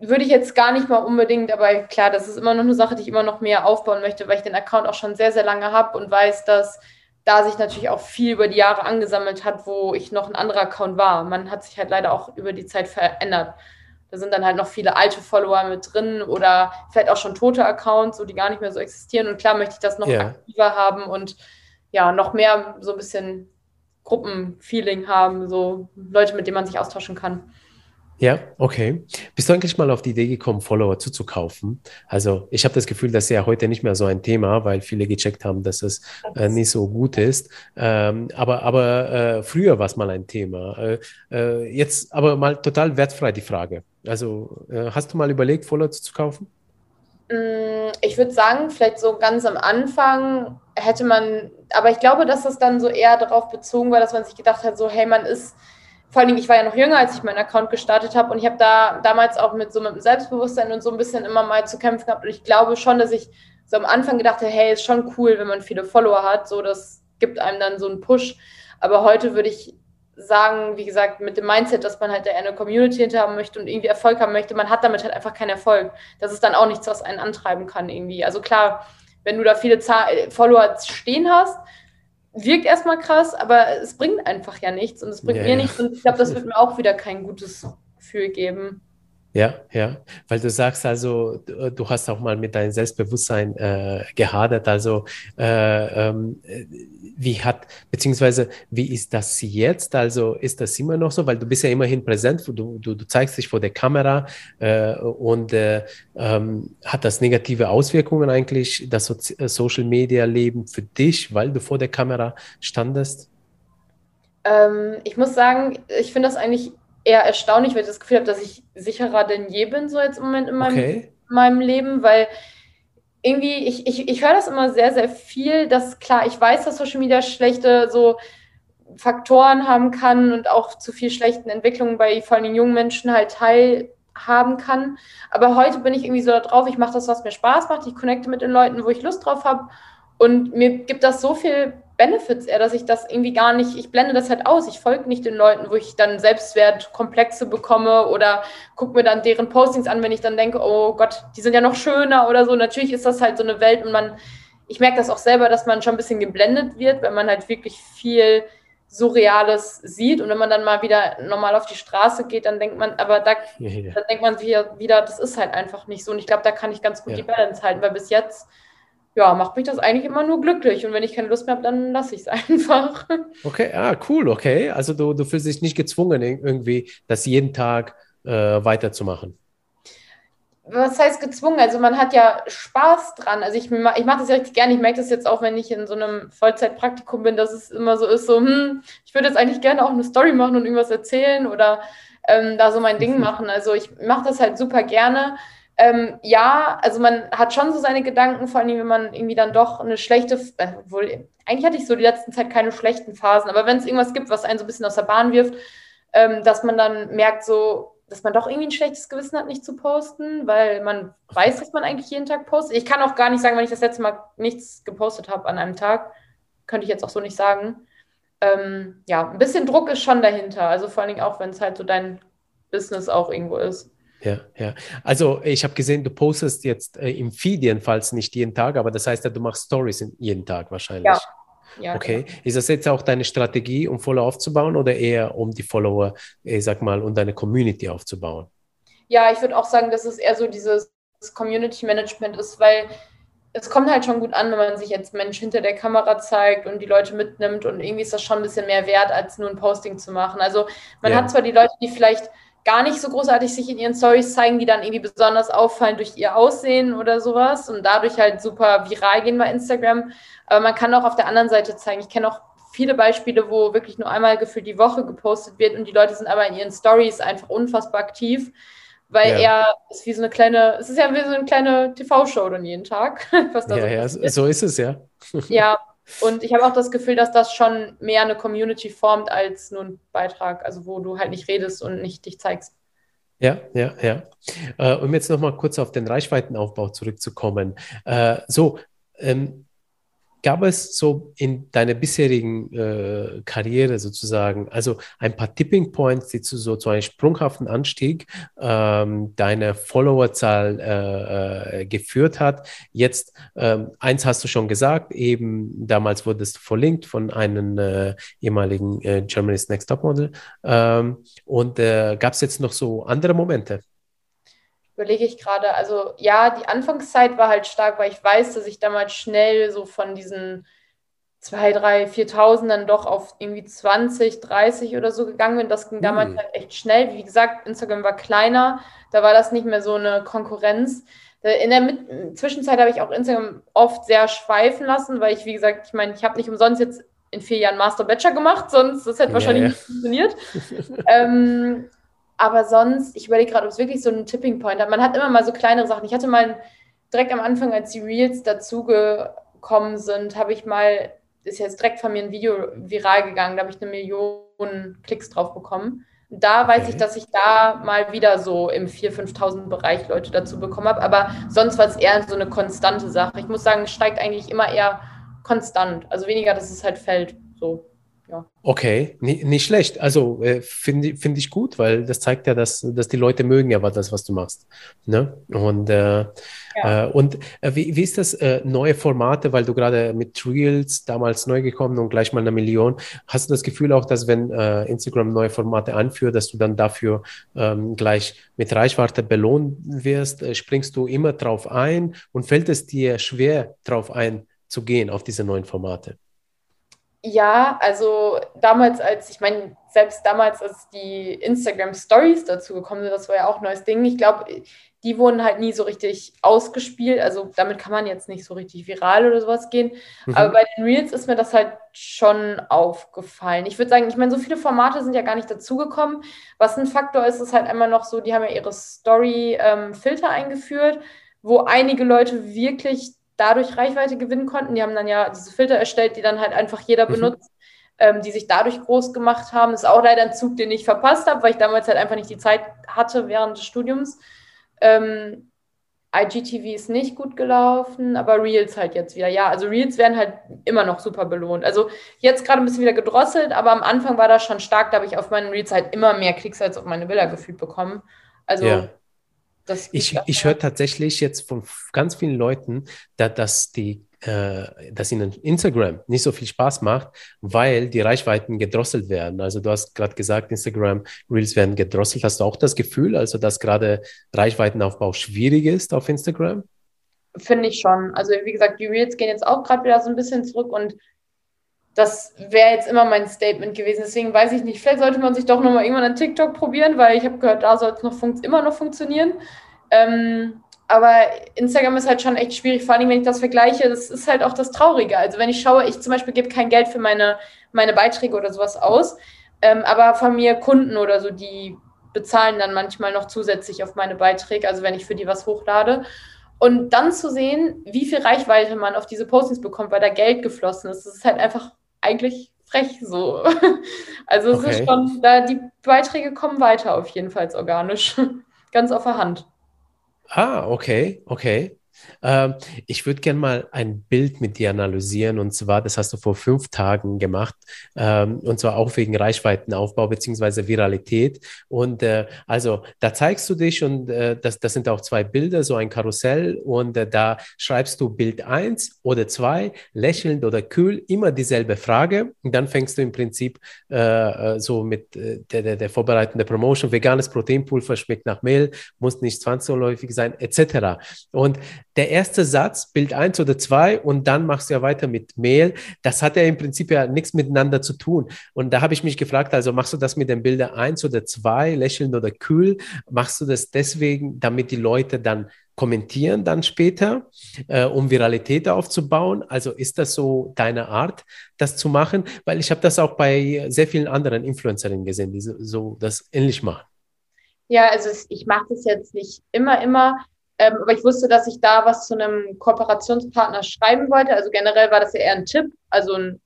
würde ich jetzt gar nicht mal unbedingt, aber klar, das ist immer noch eine Sache, die ich immer noch mehr aufbauen möchte, weil ich den Account auch schon sehr, sehr lange habe und weiß, dass da sich natürlich auch viel über die Jahre angesammelt hat, wo ich noch ein anderer Account war. Man hat sich halt leider auch über die Zeit verändert. Da sind dann halt noch viele alte Follower mit drin oder vielleicht auch schon tote Accounts, so die gar nicht mehr so existieren. Und klar möchte ich das noch yeah. aktiver haben und ja, noch mehr so ein bisschen Gruppenfeeling haben, so Leute, mit denen man sich austauschen kann. Ja, okay. Bist du eigentlich mal auf die Idee gekommen, Follower zuzukaufen? Also ich habe das Gefühl, das ist ja heute nicht mehr so ein Thema, weil viele gecheckt haben, dass es äh, nicht so gut ist. Ähm, aber aber äh, früher war es mal ein Thema. Äh, äh, jetzt aber mal total wertfrei die Frage. Also äh, hast du mal überlegt, Follower zuzukaufen? Mm, ich würde sagen, vielleicht so ganz am Anfang hätte man, aber ich glaube, dass das dann so eher darauf bezogen war, dass man sich gedacht hat, so hey, man ist vor allen Dingen, ich war ja noch jünger, als ich meinen Account gestartet habe und ich habe da damals auch mit so mit dem Selbstbewusstsein und so ein bisschen immer mal zu kämpfen gehabt und ich glaube schon, dass ich so am Anfang gedacht habe, hey, ist schon cool, wenn man viele Follower hat, so das gibt einem dann so einen Push, aber heute würde ich sagen, wie gesagt, mit dem Mindset, dass man halt eine Community hinter haben möchte und irgendwie Erfolg haben möchte, man hat damit halt einfach keinen Erfolg. Das ist dann auch nichts, was einen antreiben kann irgendwie. Also klar, wenn du da viele Follower stehen hast, wirkt erstmal krass, aber es bringt einfach ja nichts und es bringt ja, mir nichts und ich glaube, das wird mir auch wieder kein gutes Gefühl geben. Ja, ja, weil du sagst also, du hast auch mal mit deinem Selbstbewusstsein äh, gehadert. Also, äh, ähm, wie hat, beziehungsweise, wie ist das jetzt? Also, ist das immer noch so? Weil du bist ja immerhin präsent, du, du, du zeigst dich vor der Kamera äh, und äh, ähm, hat das negative Auswirkungen eigentlich, das so Social Media Leben für dich, weil du vor der Kamera standest? Ähm, ich muss sagen, ich finde das eigentlich eher erstaunlich, weil ich das Gefühl habe, dass ich sicherer denn je bin, so jetzt im Moment in meinem, okay. meinem Leben, weil irgendwie, ich, ich, ich höre das immer sehr, sehr viel, dass klar, ich weiß, dass Social Media schlechte so Faktoren haben kann und auch zu viel schlechten Entwicklungen bei vor allem jungen Menschen halt teilhaben kann. Aber heute bin ich irgendwie so da drauf, ich mache das, was mir Spaß macht, ich connecte mit den Leuten, wo ich Lust drauf habe. Und mir gibt das so viel Benefits eher, dass ich das irgendwie gar nicht, ich blende das halt aus. Ich folge nicht den Leuten, wo ich dann Selbstwertkomplexe bekomme oder gucke mir dann deren Postings an, wenn ich dann denke, oh Gott, die sind ja noch schöner oder so. Natürlich ist das halt so eine Welt und man, ich merke das auch selber, dass man schon ein bisschen geblendet wird, wenn man halt wirklich viel Surreales sieht. Und wenn man dann mal wieder normal auf die Straße geht, dann denkt man, aber da ja, dann denkt man wieder, wieder, das ist halt einfach nicht so. Und ich glaube, da kann ich ganz gut ja. die Balance halten, weil bis jetzt ja, macht mich das eigentlich immer nur glücklich. Und wenn ich keine Lust mehr habe, dann lasse ich es einfach. Okay, ah, cool, okay. Also du, du fühlst dich nicht gezwungen, irgendwie das jeden Tag äh, weiterzumachen. Was heißt gezwungen? Also man hat ja Spaß dran. Also ich, ich mache das ja richtig gerne. Ich merke das jetzt auch, wenn ich in so einem Vollzeitpraktikum bin, dass es immer so ist, so, hm, ich würde jetzt eigentlich gerne auch eine Story machen und irgendwas erzählen oder ähm, da so mein Ding machen. Also ich mache das halt super gerne. Ähm, ja, also man hat schon so seine Gedanken, vor allem wenn man irgendwie dann doch eine schlechte, äh, wohl, eigentlich hatte ich so die letzten Zeit keine schlechten Phasen, aber wenn es irgendwas gibt, was einen so ein bisschen aus der Bahn wirft, ähm, dass man dann merkt, so, dass man doch irgendwie ein schlechtes Gewissen hat, nicht zu posten, weil man weiß, dass man eigentlich jeden Tag postet. Ich kann auch gar nicht sagen, wenn ich das letzte Mal nichts gepostet habe an einem Tag, könnte ich jetzt auch so nicht sagen. Ähm, ja, ein bisschen Druck ist schon dahinter, also vor allen Dingen auch, wenn es halt so dein Business auch irgendwo ist. Ja, ja. Also ich habe gesehen, du postest jetzt äh, im Feed jedenfalls nicht jeden Tag, aber das heißt ja, du machst Stories jeden Tag wahrscheinlich. Ja. ja okay. Genau. Ist das jetzt auch deine Strategie, um Follower aufzubauen oder eher um die Follower, ich sag mal, und deine Community aufzubauen? Ja, ich würde auch sagen, dass es eher so dieses Community Management ist, weil es kommt halt schon gut an, wenn man sich als Mensch hinter der Kamera zeigt und die Leute mitnimmt und irgendwie ist das schon ein bisschen mehr wert, als nur ein Posting zu machen. Also man ja. hat zwar die Leute, die vielleicht gar nicht so großartig sich in ihren Stories zeigen, die dann irgendwie besonders auffallen durch ihr Aussehen oder sowas und dadurch halt super viral gehen bei Instagram. Aber man kann auch auf der anderen Seite zeigen. Ich kenne auch viele Beispiele, wo wirklich nur einmal gefühlt die Woche gepostet wird und die Leute sind aber in ihren Stories einfach unfassbar aktiv, weil ja. er ist wie so eine kleine, es ist ja wie so eine kleine TV-Show dann jeden Tag. Was da ja, so ja, so ist es ja. ja, und ich habe auch das Gefühl, dass das schon mehr eine Community formt als nur ein Beitrag, also wo du halt nicht redest und nicht dich zeigst. Ja, ja, ja. Äh, um jetzt nochmal kurz auf den Reichweitenaufbau zurückzukommen. Äh, so, ähm, Gab es so in deiner bisherigen äh, Karriere sozusagen, also ein paar Tipping Points, die zu so zu einem sprunghaften Anstieg ähm, deiner Followerzahl äh, äh, geführt hat? Jetzt, ähm, eins hast du schon gesagt, eben damals wurdest du verlinkt von einem äh, ehemaligen äh, Germany's Next Top Model. Ähm, und äh, gab es jetzt noch so andere Momente? Überlege ich gerade, also ja, die Anfangszeit war halt stark, weil ich weiß, dass ich damals schnell so von diesen 2, 3, 4.000 dann doch auf irgendwie 20, 30 oder so gegangen bin. Das ging damals mhm. halt echt schnell. Wie gesagt, Instagram war kleiner, da war das nicht mehr so eine Konkurrenz. In der Mit Zwischenzeit habe ich auch Instagram oft sehr schweifen lassen, weil ich, wie gesagt, ich meine, ich habe nicht umsonst jetzt in vier Jahren Master Bachelor gemacht, sonst das hätte wahrscheinlich ja. nicht funktioniert. ähm, aber sonst, ich überlege gerade, ob es wirklich so einen Tipping Point hat. Man hat immer mal so kleinere Sachen. Ich hatte mal direkt am Anfang, als die Reels dazugekommen sind, habe ich mal, ist jetzt direkt von mir ein Video viral gegangen, da habe ich eine Million Klicks drauf bekommen. Und da weiß okay. ich, dass ich da mal wieder so im 4.000, 5.000 Bereich Leute dazu bekommen habe. Aber sonst war es eher so eine konstante Sache. Ich muss sagen, es steigt eigentlich immer eher konstant. Also weniger, dass es halt fällt. So ja. Okay, nicht, nicht schlecht. Also äh, finde find ich gut, weil das zeigt ja, dass, dass die Leute mögen ja das, was du machst. Ne? Und, äh, ja. äh, und äh, wie, wie ist das, äh, neue Formate, weil du gerade mit Reels damals neu gekommen und gleich mal eine Million, hast du das Gefühl auch, dass wenn äh, Instagram neue Formate anführt, dass du dann dafür ähm, gleich mit Reichweite belohnt wirst? springst du immer drauf ein und fällt es dir schwer, drauf einzugehen auf diese neuen Formate? Ja, also damals, als ich meine, selbst damals, als die Instagram Stories dazu gekommen sind, das war ja auch ein neues Ding. Ich glaube, die wurden halt nie so richtig ausgespielt. Also damit kann man jetzt nicht so richtig viral oder sowas gehen. Mhm. Aber bei den Reels ist mir das halt schon aufgefallen. Ich würde sagen, ich meine, so viele Formate sind ja gar nicht dazugekommen. Was ein Faktor ist, ist halt einmal noch so, die haben ja ihre Story-Filter ähm, eingeführt, wo einige Leute wirklich dadurch Reichweite gewinnen konnten. Die haben dann ja diese Filter erstellt, die dann halt einfach jeder mhm. benutzt, ähm, die sich dadurch groß gemacht haben. Das ist auch leider ein Zug, den ich verpasst habe, weil ich damals halt einfach nicht die Zeit hatte während des Studiums. Ähm, IGTV ist nicht gut gelaufen, aber Reels halt jetzt wieder. Ja, also Reels werden halt immer noch super belohnt. Also jetzt gerade ein bisschen wieder gedrosselt, aber am Anfang war das schon stark. Da habe ich auf meinen Reels halt immer mehr Klicks als auf meine Bilder gefühlt bekommen. Also ja. Das ich ich höre tatsächlich jetzt von ganz vielen Leuten, da, dass die äh, dass ihnen Instagram nicht so viel Spaß macht, weil die Reichweiten gedrosselt werden. Also du hast gerade gesagt, Instagram Reels werden gedrosselt. Hast du auch das Gefühl, also dass gerade Reichweitenaufbau schwierig ist auf Instagram? Finde ich schon. Also wie gesagt, die Reels gehen jetzt auch gerade wieder so ein bisschen zurück und das wäre jetzt immer mein Statement gewesen. Deswegen weiß ich nicht, vielleicht sollte man sich doch nochmal irgendwann an TikTok probieren, weil ich habe gehört, da soll es noch immer noch funktionieren. Ähm, aber Instagram ist halt schon echt schwierig, vor allem wenn ich das vergleiche, das ist halt auch das Traurige. Also wenn ich schaue, ich zum Beispiel gebe kein Geld für meine, meine Beiträge oder sowas aus, ähm, aber von mir Kunden oder so, die bezahlen dann manchmal noch zusätzlich auf meine Beiträge, also wenn ich für die was hochlade. Und dann zu sehen, wie viel Reichweite man auf diese Postings bekommt, weil da Geld geflossen ist, das ist halt einfach eigentlich frech so. Also es okay. ist schon, da die Beiträge kommen weiter auf jeden Fall organisch. Ganz auf der Hand. Ah, okay, okay. Ähm, ich würde gerne mal ein Bild mit dir analysieren und zwar, das hast du vor fünf Tagen gemacht ähm, und zwar auch wegen Reichweitenaufbau beziehungsweise Viralität. Und äh, also da zeigst du dich und äh, das, das sind auch zwei Bilder, so ein Karussell und äh, da schreibst du Bild 1 oder 2, lächelnd oder kühl, immer dieselbe Frage und dann fängst du im Prinzip so mit der, der, der vorbereitende Promotion, veganes Proteinpulver schmeckt nach Mehl, muss nicht 20 sein, etc. Und der erste Satz, Bild 1 oder 2 und dann machst du ja weiter mit Mail. Das hat ja im Prinzip ja nichts miteinander zu tun. Und da habe ich mich gefragt, also machst du das mit den Bildern 1 oder 2, lächelnd oder kühl? Machst du das deswegen, damit die Leute dann kommentieren dann später, äh, um Viralität aufzubauen? Also ist das so deine Art, das zu machen? Weil ich habe das auch bei sehr vielen anderen Influencerinnen gesehen, die so, so das ähnlich machen. Ja, also ich mache das jetzt nicht immer, immer. Ähm, aber ich wusste, dass ich da was zu einem Kooperationspartner schreiben wollte. Also generell war das ja eher ein Tipp, also ein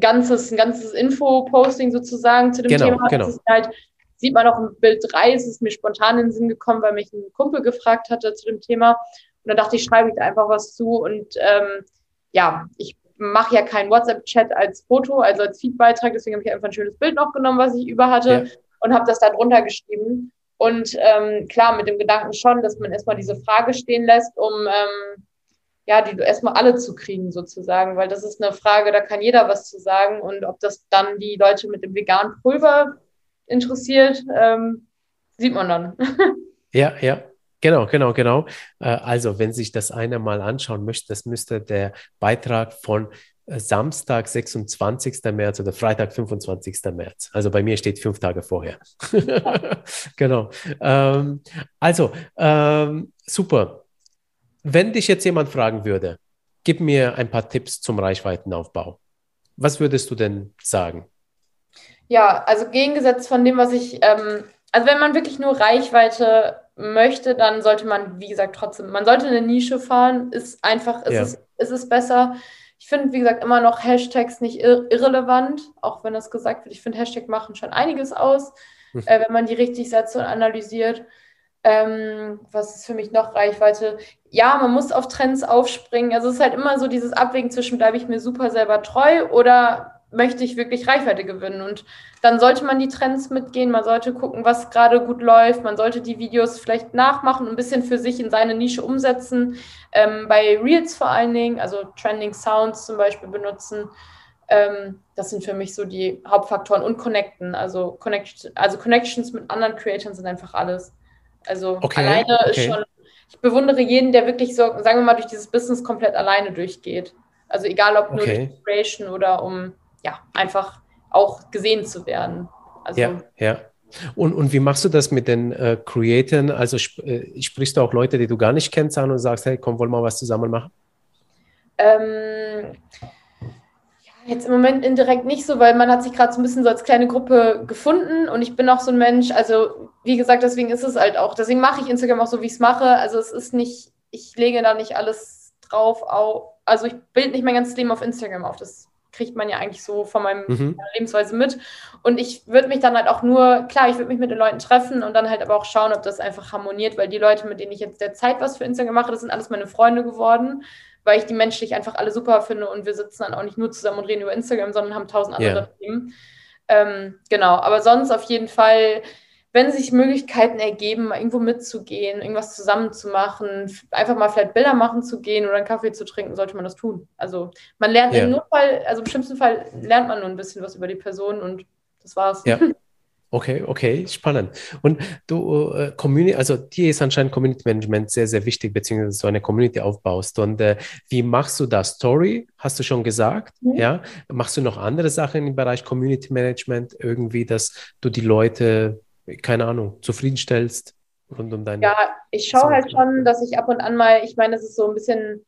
ganzes, ein ganzes Info-Posting sozusagen zu dem genau, Thema. Genau. Halt, sieht man auch im Bild 3, es ist mir spontan in den Sinn gekommen, weil mich ein Kumpel gefragt hatte zu dem Thema. Und dann dachte ich, schreibe ich da einfach was zu. Und ähm, ja, ich mache ja keinen WhatsApp-Chat als Foto, also als Feedbeitrag, deswegen habe ich einfach ein schönes Bild noch genommen, was ich über hatte ja. und habe das da drunter geschrieben. Und ähm, klar, mit dem Gedanken schon, dass man erstmal diese Frage stehen lässt, um ähm, ja, die erstmal alle zu kriegen, sozusagen, weil das ist eine Frage, da kann jeder was zu sagen. Und ob das dann die Leute mit dem veganen Pulver interessiert, ähm, sieht man dann. ja, ja. Genau, genau, genau. Äh, also, wenn sich das einer mal anschauen möchte, das müsste der Beitrag von Samstag, 26. März oder Freitag, 25. März. Also bei mir steht fünf Tage vorher. genau. Ähm, also, ähm, super. Wenn dich jetzt jemand fragen würde, gib mir ein paar Tipps zum Reichweitenaufbau. Was würdest du denn sagen? Ja, also gegengesetzt von dem, was ich, ähm, also wenn man wirklich nur Reichweite möchte, dann sollte man, wie gesagt, trotzdem, man sollte eine Nische fahren, ist einfach, ist, ja. es, ist es besser. Ich finde, wie gesagt, immer noch Hashtags nicht ir irrelevant, auch wenn das gesagt wird. Ich finde, Hashtag machen schon einiges aus, hm. äh, wenn man die richtig setzt und analysiert. Ähm, was ist für mich noch Reichweite? Ja, man muss auf Trends aufspringen. Also es ist halt immer so dieses Abwägen zwischen, bleibe ich mir super selber treu oder möchte ich wirklich Reichweite gewinnen. Und dann sollte man die Trends mitgehen, man sollte gucken, was gerade gut läuft, man sollte die Videos vielleicht nachmachen und ein bisschen für sich in seine Nische umsetzen. Ähm, bei Reels vor allen Dingen, also Trending Sounds zum Beispiel benutzen. Ähm, das sind für mich so die Hauptfaktoren und Connecten. Also, Connect also Connections mit anderen Creatoren sind einfach alles. Also okay, alleine okay. ist schon, ich bewundere jeden, der wirklich so, sagen wir mal, durch dieses Business komplett alleine durchgeht. Also egal ob nur okay. durch Creation oder um ja, einfach auch gesehen zu werden. Also, ja, ja. Und, und wie machst du das mit den äh, Creatoren? Also sp äh, sprichst du auch Leute, die du gar nicht kennst, an und sagst, hey, komm, wollen wir was zusammen machen? Ähm, jetzt im Moment indirekt nicht so, weil man hat sich gerade so ein bisschen so als kleine Gruppe gefunden und ich bin auch so ein Mensch, also wie gesagt, deswegen ist es halt auch, deswegen mache ich Instagram auch so, wie ich es mache. Also es ist nicht, ich lege da nicht alles drauf auf, also ich bilde nicht mein ganzes Leben auf Instagram auf. Das kriegt man ja eigentlich so von meinem mhm. Lebensweise mit. Und ich würde mich dann halt auch nur, klar, ich würde mich mit den Leuten treffen und dann halt aber auch schauen, ob das einfach harmoniert, weil die Leute, mit denen ich jetzt derzeit was für Instagram mache, das sind alles meine Freunde geworden, weil ich die menschlich einfach alle super finde und wir sitzen dann auch nicht nur zusammen und reden über Instagram, sondern haben tausend andere yeah. Themen. Ähm, genau, aber sonst auf jeden Fall wenn sich Möglichkeiten ergeben, mal irgendwo mitzugehen, irgendwas zusammen zu machen, einfach mal vielleicht Bilder machen zu gehen oder einen Kaffee zu trinken, sollte man das tun. Also man lernt ja. im Notfall, also im schlimmsten Fall lernt man nur ein bisschen was über die Person und das war's. Ja. Okay, okay, spannend. Und du, äh, Community, also dir ist anscheinend Community Management sehr, sehr wichtig, beziehungsweise so eine Community aufbaust. Und äh, wie machst du das? Story, hast du schon gesagt, mhm. ja? Machst du noch andere Sachen im Bereich Community Management irgendwie, dass du die Leute keine Ahnung, zufriedenstellst rund um deine. Ja, ich schaue halt schon, dass ich ab und an mal, ich meine, das ist so ein bisschen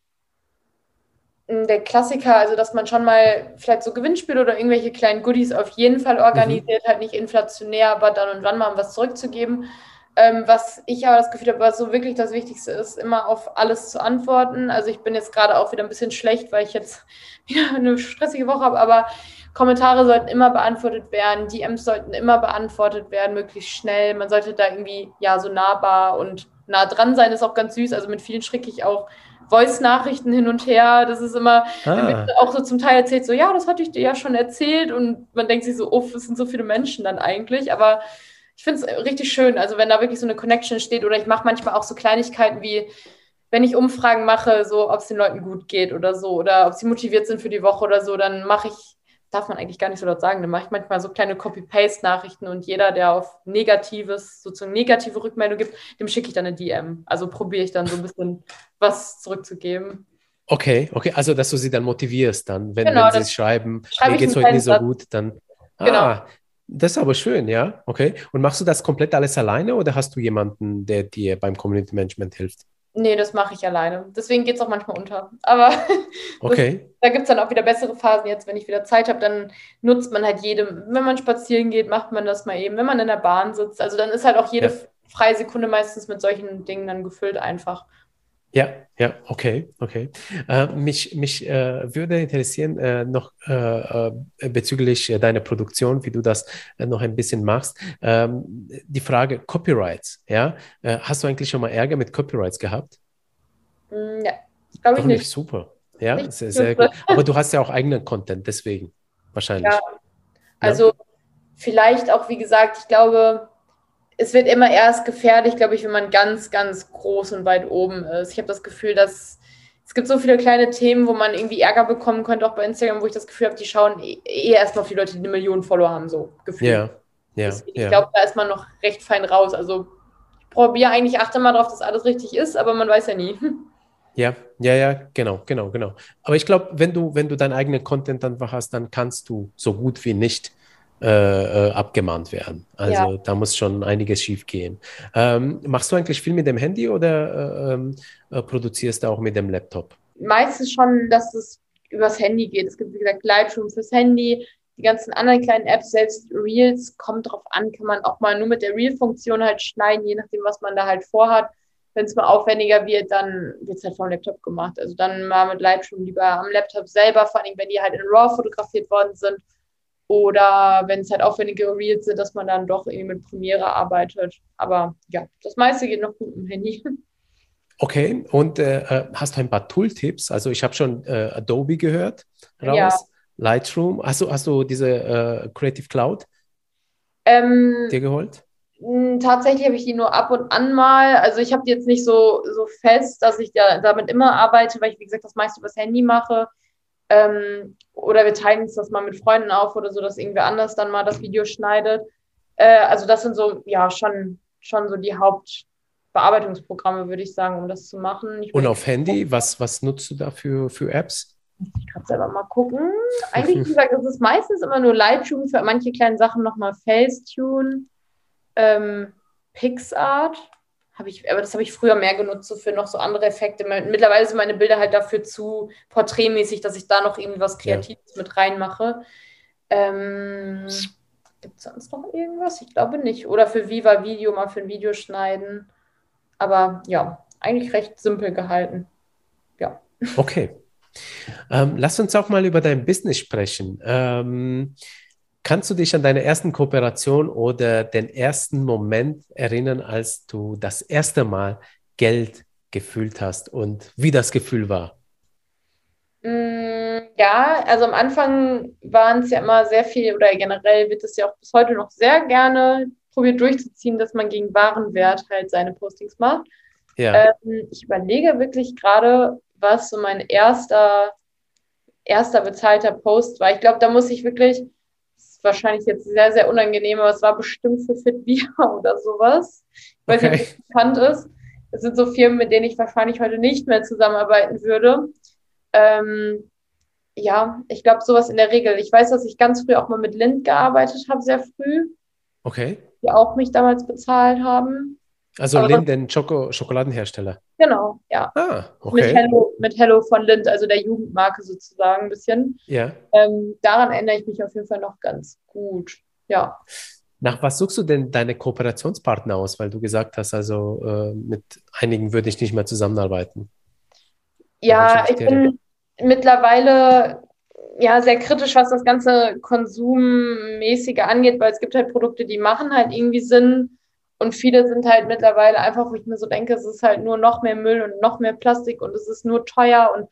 der Klassiker, also dass man schon mal vielleicht so Gewinnspiele oder irgendwelche kleinen Goodies auf jeden Fall organisiert, mhm. halt nicht inflationär, aber dann und wann mal was zurückzugeben. Ähm, was ich aber das Gefühl habe, was so wirklich das Wichtigste ist, immer auf alles zu antworten. Also ich bin jetzt gerade auch wieder ein bisschen schlecht, weil ich jetzt wieder eine stressige Woche habe, aber Kommentare sollten immer beantwortet werden, DMs sollten immer beantwortet werden, möglichst schnell. Man sollte da irgendwie ja so nahbar und nah dran sein, ist auch ganz süß. Also mit vielen schicke ich auch Voice-Nachrichten hin und her. Das ist immer ah. auch so zum Teil erzählt, so ja, das hatte ich dir ja schon erzählt und man denkt sich so, uff, es sind so viele Menschen dann eigentlich, aber ich finde es richtig schön, also wenn da wirklich so eine Connection steht oder ich mache manchmal auch so Kleinigkeiten wie, wenn ich Umfragen mache, so ob es den Leuten gut geht oder so oder ob sie motiviert sind für die Woche oder so, dann mache ich darf man eigentlich gar nicht so laut sagen, dann mache ich manchmal so kleine Copy-Paste-Nachrichten und jeder, der auf Negatives, sozusagen negative Rückmeldung gibt, dem schicke ich dann eine DM. Also probiere ich dann so ein bisschen was zurückzugeben. Okay, okay, also dass du sie dann motivierst, dann, wenn, genau, wenn sie schreiben, mir geht es heute nicht so gut, dann. Ah, genau. Das ist aber schön, ja. Okay. Und machst du das komplett alles alleine oder hast du jemanden, der dir beim Community Management hilft? Nee, das mache ich alleine. Deswegen geht es auch manchmal unter. Aber okay. das, da gibt es dann auch wieder bessere Phasen. Jetzt, wenn ich wieder Zeit habe, dann nutzt man halt jede, wenn man spazieren geht, macht man das mal eben. Wenn man in der Bahn sitzt, also dann ist halt auch jede ja. freie Sekunde meistens mit solchen Dingen dann gefüllt einfach. Ja, ja, okay, okay. Äh, mich mich äh, würde interessieren äh, noch äh, äh, bezüglich deiner Produktion, wie du das äh, noch ein bisschen machst. Ähm, die Frage Copyrights, ja, hast du eigentlich schon mal Ärger mit Copyrights gehabt? Mm, ja, glaube ich nicht. nicht. Super. Ja, sehr, sehr gut. Aber du hast ja auch eigenen Content, deswegen wahrscheinlich. Ja, also ja. vielleicht auch, wie gesagt, ich glaube, es wird immer erst gefährlich, glaube ich, wenn man ganz, ganz groß und weit oben ist. Ich habe das Gefühl, dass es gibt so viele kleine Themen, wo man irgendwie Ärger bekommen könnte, auch bei Instagram, wo ich das Gefühl habe, die schauen eh, eh erstmal auf die Leute, die eine Million Follower haben, so gefühlt. Ja, ja. ich ja. glaube, da ist man noch recht fein raus. Also ich probiere eigentlich, achte mal darauf, dass alles richtig ist, aber man weiß ja nie. Ja, ja, ja, genau, genau, genau. Aber ich glaube, wenn du, wenn du deinen eigenen Content einfach hast, dann kannst du so gut wie nicht äh, äh, abgemahnt werden. Also ja. da muss schon einiges schief gehen. Ähm, machst du eigentlich viel mit dem Handy oder äh, ähm, äh, produzierst du auch mit dem Laptop? Meistens schon, dass es übers Handy geht. Es gibt, wie gesagt, Lightroom fürs Handy, die ganzen anderen kleinen Apps, selbst Reels, kommt drauf an, kann man auch mal nur mit der Reel-Funktion halt schneiden, je nachdem, was man da halt vorhat. Wenn es mal aufwendiger wird, dann wird es halt vom Laptop gemacht. Also dann mal mit Lightroom lieber am Laptop selber, vor allem wenn die halt in RAW fotografiert worden sind oder wenn es halt aufwendige Reels sind, dass man dann doch irgendwie mit Premiere arbeitet. Aber ja, das meiste geht noch gut im Handy. Okay, und äh, äh, hast du ein paar Tooltips? Also ich habe schon äh, Adobe gehört raus, ja. Lightroom. Hast du, hast du diese äh, Creative Cloud ähm, dir geholt? Tatsächlich habe ich die nur ab und an mal. Also ich habe die jetzt nicht so, so fest, dass ich da, damit immer arbeite, weil ich, wie gesagt, das meiste übers Handy mache. Ähm, oder wir teilen uns das mal mit Freunden auf oder so, dass irgendwer anders dann mal das Video schneidet. Äh, also das sind so, ja, schon, schon so die Hauptbearbeitungsprogramme, würde ich sagen, um das zu machen. Und auf Handy, was, was nutzt du da für, für Apps? Ich kann selber mal gucken. Eigentlich, wie gesagt, es ist meistens immer nur Lightroom, für manche kleinen Sachen nochmal Facetune, ähm, PixArt habe ich, aber das habe ich früher mehr genutzt, so für noch so andere Effekte. Mittlerweile sind meine Bilder halt dafür zu porträtmäßig, dass ich da noch irgendwie was Kreatives ja. mit reinmache. Ähm, Gibt es sonst noch irgendwas? Ich glaube nicht. Oder für Viva Video mal für ein Video schneiden. Aber ja, eigentlich recht simpel gehalten. Ja. Okay. Ähm, lass uns auch mal über dein Business sprechen. Ähm, Kannst du dich an deine ersten Kooperation oder den ersten Moment erinnern, als du das erste Mal Geld gefühlt hast und wie das Gefühl war? Mm, ja, also am Anfang waren es ja immer sehr viel oder generell wird es ja auch bis heute noch sehr gerne probiert durchzuziehen, dass man gegen Warenwert halt seine Postings macht. Ja. Ähm, ich überlege wirklich gerade, was so mein erster, erster bezahlter Post war. Ich glaube, da muss ich wirklich wahrscheinlich jetzt sehr, sehr unangenehm, aber es war bestimmt für FitVia oder sowas. Ich weiß okay. nicht, ob es bekannt ist. Das sind so Firmen, mit denen ich wahrscheinlich heute nicht mehr zusammenarbeiten würde. Ähm, ja, ich glaube, sowas in der Regel. Ich weiß, dass ich ganz früh auch mal mit Lind gearbeitet habe, sehr früh. Okay. Die auch mich damals bezahlt haben. Also Aber Lind, den Schoko Schokoladenhersteller. Genau, ja. Ah, okay. Mit Hello, mit Hello von Lind, also der Jugendmarke sozusagen ein bisschen. Ja. Ähm, daran erinnere ich mich auf jeden Fall noch ganz gut. Ja. Nach was suchst du denn deine Kooperationspartner aus? Weil du gesagt hast, also äh, mit einigen würde ich nicht mehr zusammenarbeiten. Ja, ich bin mittlerweile ja sehr kritisch, was das ganze Konsummäßige angeht, weil es gibt halt Produkte, die machen halt irgendwie Sinn und viele sind halt mittlerweile einfach, wo ich mir so denke, es ist halt nur noch mehr Müll und noch mehr Plastik und es ist nur teuer. Und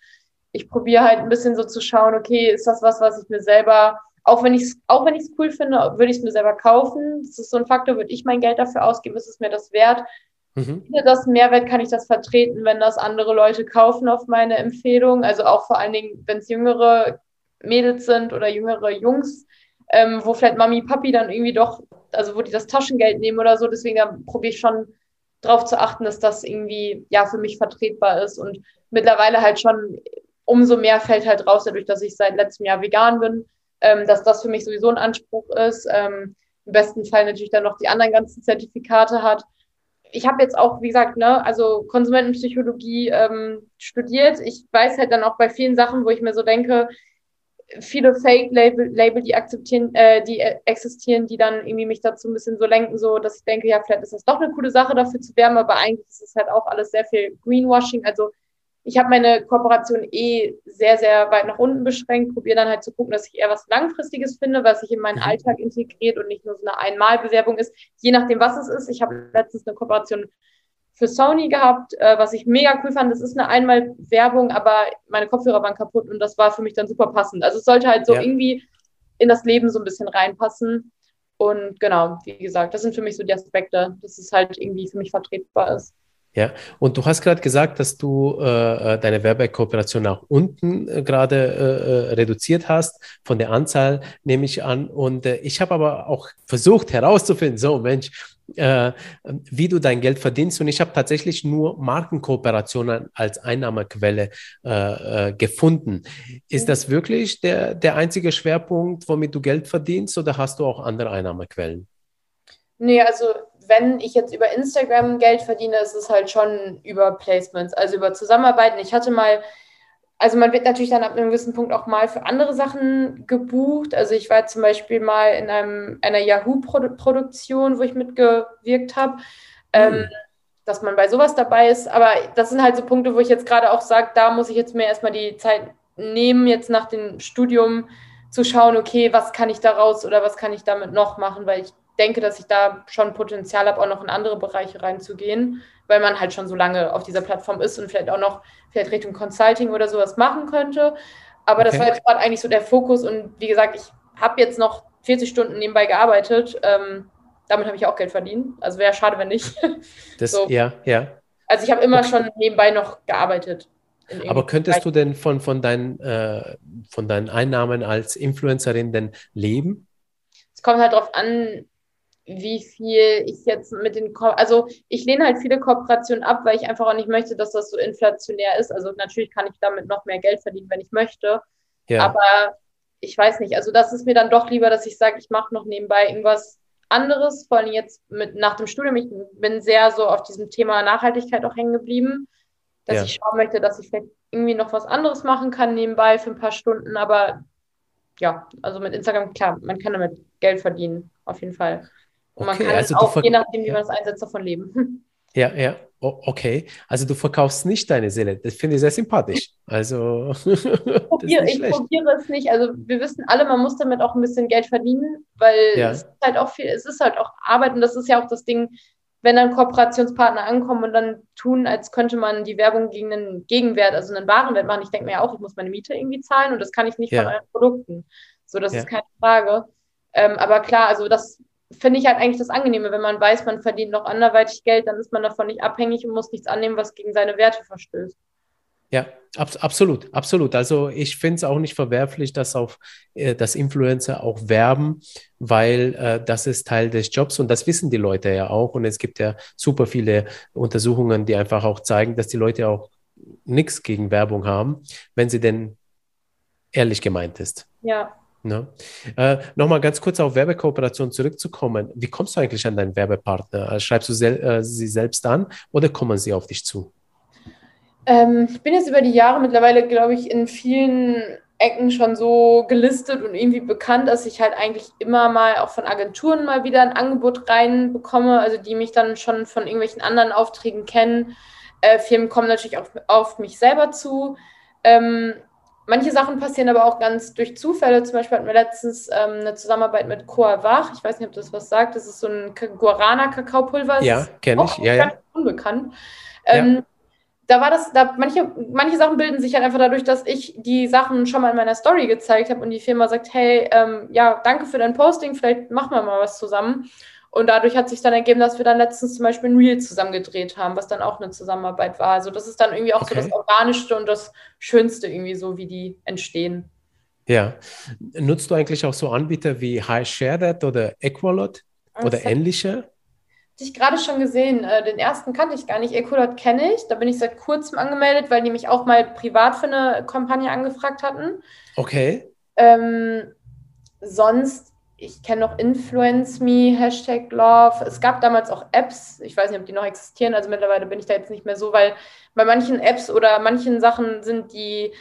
ich probiere halt ein bisschen so zu schauen, okay, ist das was, was ich mir selber, auch wenn ich es auch wenn ich es cool finde, würde ich es mir selber kaufen. Das ist so ein Faktor, würde ich mein Geld dafür ausgeben, ist es mir das wert? Mhm. Das Mehrwert kann ich das vertreten, wenn das andere Leute kaufen auf meine Empfehlung. Also auch vor allen Dingen, wenn es jüngere Mädels sind oder jüngere Jungs, ähm, wo vielleicht Mami, Papi dann irgendwie doch also wo die das Taschengeld nehmen oder so. Deswegen probiere ich schon darauf zu achten, dass das irgendwie ja für mich vertretbar ist. Und mittlerweile halt schon umso mehr fällt halt raus, dadurch, dass ich seit letztem Jahr vegan bin, ähm, dass das für mich sowieso ein Anspruch ist. Ähm, Im besten Fall natürlich dann noch die anderen ganzen Zertifikate hat. Ich habe jetzt auch, wie gesagt, ne, also Konsumentenpsychologie ähm, studiert. Ich weiß halt dann auch bei vielen Sachen, wo ich mir so denke, viele Fake-Label, Label, die akzeptieren, äh, die existieren, die dann irgendwie mich dazu ein bisschen so lenken, so dass ich denke, ja, vielleicht ist das doch eine coole Sache, dafür zu werben, aber eigentlich ist es halt auch alles sehr viel Greenwashing. Also ich habe meine Kooperation eh sehr, sehr weit nach unten beschränkt, probiere dann halt zu gucken, dass ich eher was Langfristiges finde, was sich in meinen mhm. Alltag integriert und nicht nur so eine Einmalbewerbung ist, je nachdem, was es ist. Ich habe letztens eine Kooperation für Sony gehabt, äh, was ich mega cool fand. Das ist eine einmal Werbung, aber meine Kopfhörer waren kaputt und das war für mich dann super passend. Also es sollte halt so ja. irgendwie in das Leben so ein bisschen reinpassen. Und genau, wie gesagt, das sind für mich so die Aspekte, dass es halt irgendwie für mich vertretbar ist. Ja, und du hast gerade gesagt, dass du äh, äh deine Werbekooperation nach unten äh, gerade äh, äh, reduziert hast, von der Anzahl nehme ich an. Und äh, ich habe aber auch versucht herauszufinden, so Mensch, wie du dein Geld verdienst. Und ich habe tatsächlich nur Markenkooperationen als Einnahmequelle gefunden. Ist das wirklich der, der einzige Schwerpunkt, womit du Geld verdienst oder hast du auch andere Einnahmequellen? Nee, also wenn ich jetzt über Instagram Geld verdiene, ist es halt schon über Placements, also über Zusammenarbeiten. Ich hatte mal, also man wird natürlich dann ab einem gewissen Punkt auch mal für andere Sachen gebucht. Also ich war zum Beispiel mal in einem, einer Yahoo-Produktion, wo ich mitgewirkt habe. Mhm. Ähm, dass man bei sowas dabei ist. Aber das sind halt so Punkte, wo ich jetzt gerade auch sage, da muss ich jetzt mir erstmal die Zeit nehmen, jetzt nach dem Studium zu schauen, okay, was kann ich daraus oder was kann ich damit noch machen, weil ich denke, dass ich da schon Potenzial habe, auch noch in andere Bereiche reinzugehen, weil man halt schon so lange auf dieser Plattform ist und vielleicht auch noch vielleicht Richtung Consulting oder sowas machen könnte. Aber okay. das war jetzt gerade eigentlich so der Fokus und wie gesagt, ich habe jetzt noch 40 Stunden nebenbei gearbeitet. Ähm, damit habe ich auch Geld verdient. Also wäre schade, wenn nicht. Das, so. Ja, ja. Also ich habe immer okay. schon nebenbei noch gearbeitet. Aber könntest du denn von, von, deinen, äh, von deinen Einnahmen als Influencerin denn leben? Es kommt halt darauf an, wie viel ich jetzt mit den, Ko also ich lehne halt viele Kooperationen ab, weil ich einfach auch nicht möchte, dass das so inflationär ist. Also natürlich kann ich damit noch mehr Geld verdienen, wenn ich möchte. Ja. Aber ich weiß nicht, also das ist mir dann doch lieber, dass ich sage, ich mache noch nebenbei irgendwas anderes, vor allem jetzt mit nach dem Studium. Ich bin sehr so auf diesem Thema Nachhaltigkeit auch hängen geblieben, dass ja. ich schauen möchte, dass ich vielleicht irgendwie noch was anderes machen kann nebenbei für ein paar Stunden. Aber ja, also mit Instagram, klar, man kann damit Geld verdienen, auf jeden Fall. Und man kann also auch, je nachdem, wie ja. man das einsetzt, davon leben. Ja, ja, okay. Also du verkaufst nicht deine Seele. Das finde ich sehr sympathisch. Also Probier, ich probiere es nicht. Also wir wissen alle, man muss damit auch ein bisschen Geld verdienen, weil ja. es ist halt auch viel, es ist halt auch Arbeit und das ist ja auch das Ding, wenn dann Kooperationspartner ankommen und dann tun, als könnte man die Werbung gegen einen Gegenwert, also einen Warenwert machen. Ich denke mir ja auch, ich muss meine Miete irgendwie zahlen und das kann ich nicht ja. von euren Produkten. So, das ja. ist keine Frage. Ähm, aber klar, also das finde ich halt eigentlich das Angenehme, wenn man weiß, man verdient noch anderweitig Geld, dann ist man davon nicht abhängig und muss nichts annehmen, was gegen seine Werte verstößt. Ja, ab, absolut, absolut. Also ich finde es auch nicht verwerflich, dass auf äh, das Influencer auch werben, weil äh, das ist Teil des Jobs und das wissen die Leute ja auch. Und es gibt ja super viele Untersuchungen, die einfach auch zeigen, dass die Leute auch nichts gegen Werbung haben, wenn sie denn ehrlich gemeint ist. Ja, Ne? Äh, Nochmal ganz kurz auf Werbekooperation zurückzukommen. Wie kommst du eigentlich an deinen Werbepartner? Also schreibst du sel äh, sie selbst an oder kommen sie auf dich zu? Ähm, ich bin jetzt über die Jahre mittlerweile, glaube ich, in vielen Ecken schon so gelistet und irgendwie bekannt, dass ich halt eigentlich immer mal auch von Agenturen mal wieder ein Angebot reinbekomme, also die mich dann schon von irgendwelchen anderen Aufträgen kennen. Äh, Firmen kommen natürlich auch auf mich selber zu. Ähm, Manche Sachen passieren aber auch ganz durch Zufälle. Zum Beispiel hatten wir letztens ähm, eine Zusammenarbeit mit Coavach. Ich weiß nicht, ob das was sagt. Das ist so ein Guarana-Kakaopulver. Ja, kenne ich. Ja, ja. Unbekannt. Ähm, ja. Da war das, da manche, manche Sachen bilden sich halt einfach dadurch, dass ich die Sachen schon mal in meiner Story gezeigt habe und die Firma sagt, hey, ähm, ja, danke für dein Posting, vielleicht machen wir mal was zusammen. Und dadurch hat sich dann ergeben, dass wir dann letztens zum Beispiel ein Reel zusammen gedreht haben, was dann auch eine Zusammenarbeit war. Also das ist dann irgendwie auch okay. so das Organischste und das Schönste irgendwie so, wie die entstehen. Ja. Nutzt du eigentlich auch so Anbieter wie High ShareThat oder Equalot oder das ähnliche? Ich gerade schon gesehen. Äh, den ersten kannte ich gar nicht. Equalot kenne ich. Da bin ich seit kurzem angemeldet, weil die mich auch mal privat für eine Kampagne angefragt hatten. Okay. Ähm, sonst ich kenne noch Influence Me, Hashtag Love. Es gab damals auch Apps, ich weiß nicht, ob die noch existieren, also mittlerweile bin ich da jetzt nicht mehr so, weil bei manchen Apps oder manchen Sachen sind die,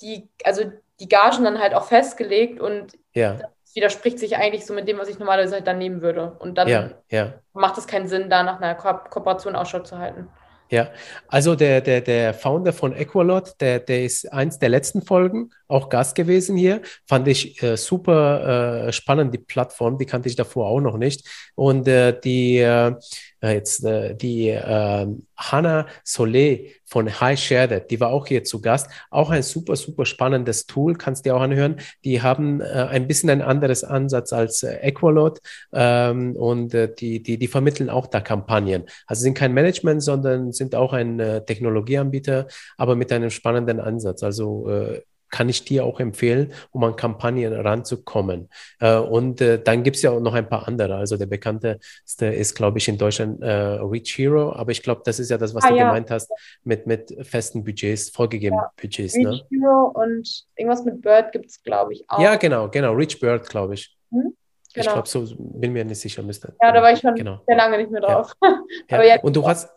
die, also die Gagen dann halt auch festgelegt und ja. das widerspricht sich eigentlich so mit dem, was ich normalerweise halt dann nehmen würde. Und dann ja, ja. macht es keinen Sinn, da nach einer Ko Kooperation Ausschau zu halten. Ja, also der, der, der Founder von Equalot, der, der ist eins der letzten Folgen auch Gast gewesen hier. Fand ich äh, super äh, spannend, die Plattform, die kannte ich davor auch noch nicht. Und äh, die äh, jetzt äh, die äh, Hannah Solé von High Share That, die war auch hier zu Gast. Auch ein super, super spannendes Tool, kannst du dir auch anhören. Die haben äh, ein bisschen ein anderes Ansatz als äh, Equalot ähm, und äh, die, die, die vermitteln auch da Kampagnen. Also sind kein Management, sondern sind auch ein äh, Technologieanbieter, aber mit einem spannenden Ansatz. Also äh, kann ich dir auch empfehlen, um an Kampagnen ranzukommen. Äh, und äh, dann gibt es ja auch noch ein paar andere. Also der bekannteste ist, glaube ich, in Deutschland äh, Reach Hero, aber ich glaube, das ist ja das, was ah, du ja. gemeint hast, mit, mit festen Budgets, vorgegebenen ja. Budgets. Reach ne? Hero und irgendwas mit Bird gibt es, glaube ich, auch. Ja, genau, genau. Reach Bird, glaube ich. Hm? Genau. Ich glaube, so bin mir nicht sicher, müsste. Ja, da war ich schon genau. sehr lange nicht mehr drauf. Ja. ja. und du hast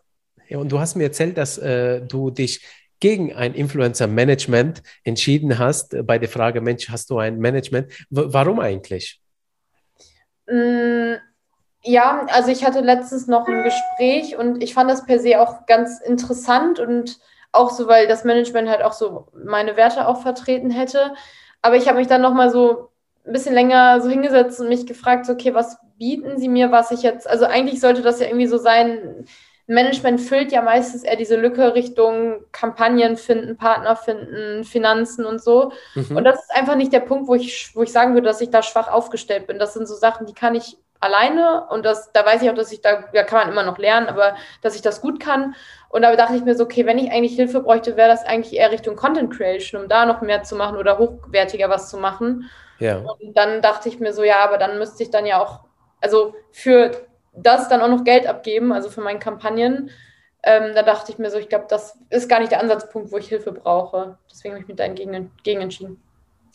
ja, und du hast mir erzählt, dass äh, du dich gegen ein Influencer-Management entschieden hast, äh, bei der Frage, Mensch, hast du ein Management? W warum eigentlich? Mm, ja, also ich hatte letztens noch ein Gespräch und ich fand das per se auch ganz interessant und auch so, weil das Management halt auch so meine Werte auch vertreten hätte. Aber ich habe mich dann nochmal so ein bisschen länger so hingesetzt und mich gefragt, okay, was bieten sie mir, was ich jetzt, also eigentlich sollte das ja irgendwie so sein, Management füllt ja meistens eher diese Lücke Richtung Kampagnen finden, Partner finden, Finanzen und so. Mhm. Und das ist einfach nicht der Punkt, wo ich, wo ich sagen würde, dass ich da schwach aufgestellt bin. Das sind so Sachen, die kann ich alleine und das, da weiß ich auch, dass ich da, da kann man immer noch lernen, aber dass ich das gut kann. Und da dachte ich mir so, okay, wenn ich eigentlich Hilfe bräuchte, wäre das eigentlich eher Richtung Content Creation, um da noch mehr zu machen oder hochwertiger was zu machen. Ja. Und dann dachte ich mir so, ja, aber dann müsste ich dann ja auch, also für das dann auch noch Geld abgeben, also für meine Kampagnen. Ähm, da dachte ich mir so, ich glaube, das ist gar nicht der Ansatzpunkt, wo ich Hilfe brauche. Deswegen habe ich mich da gegen, entschieden.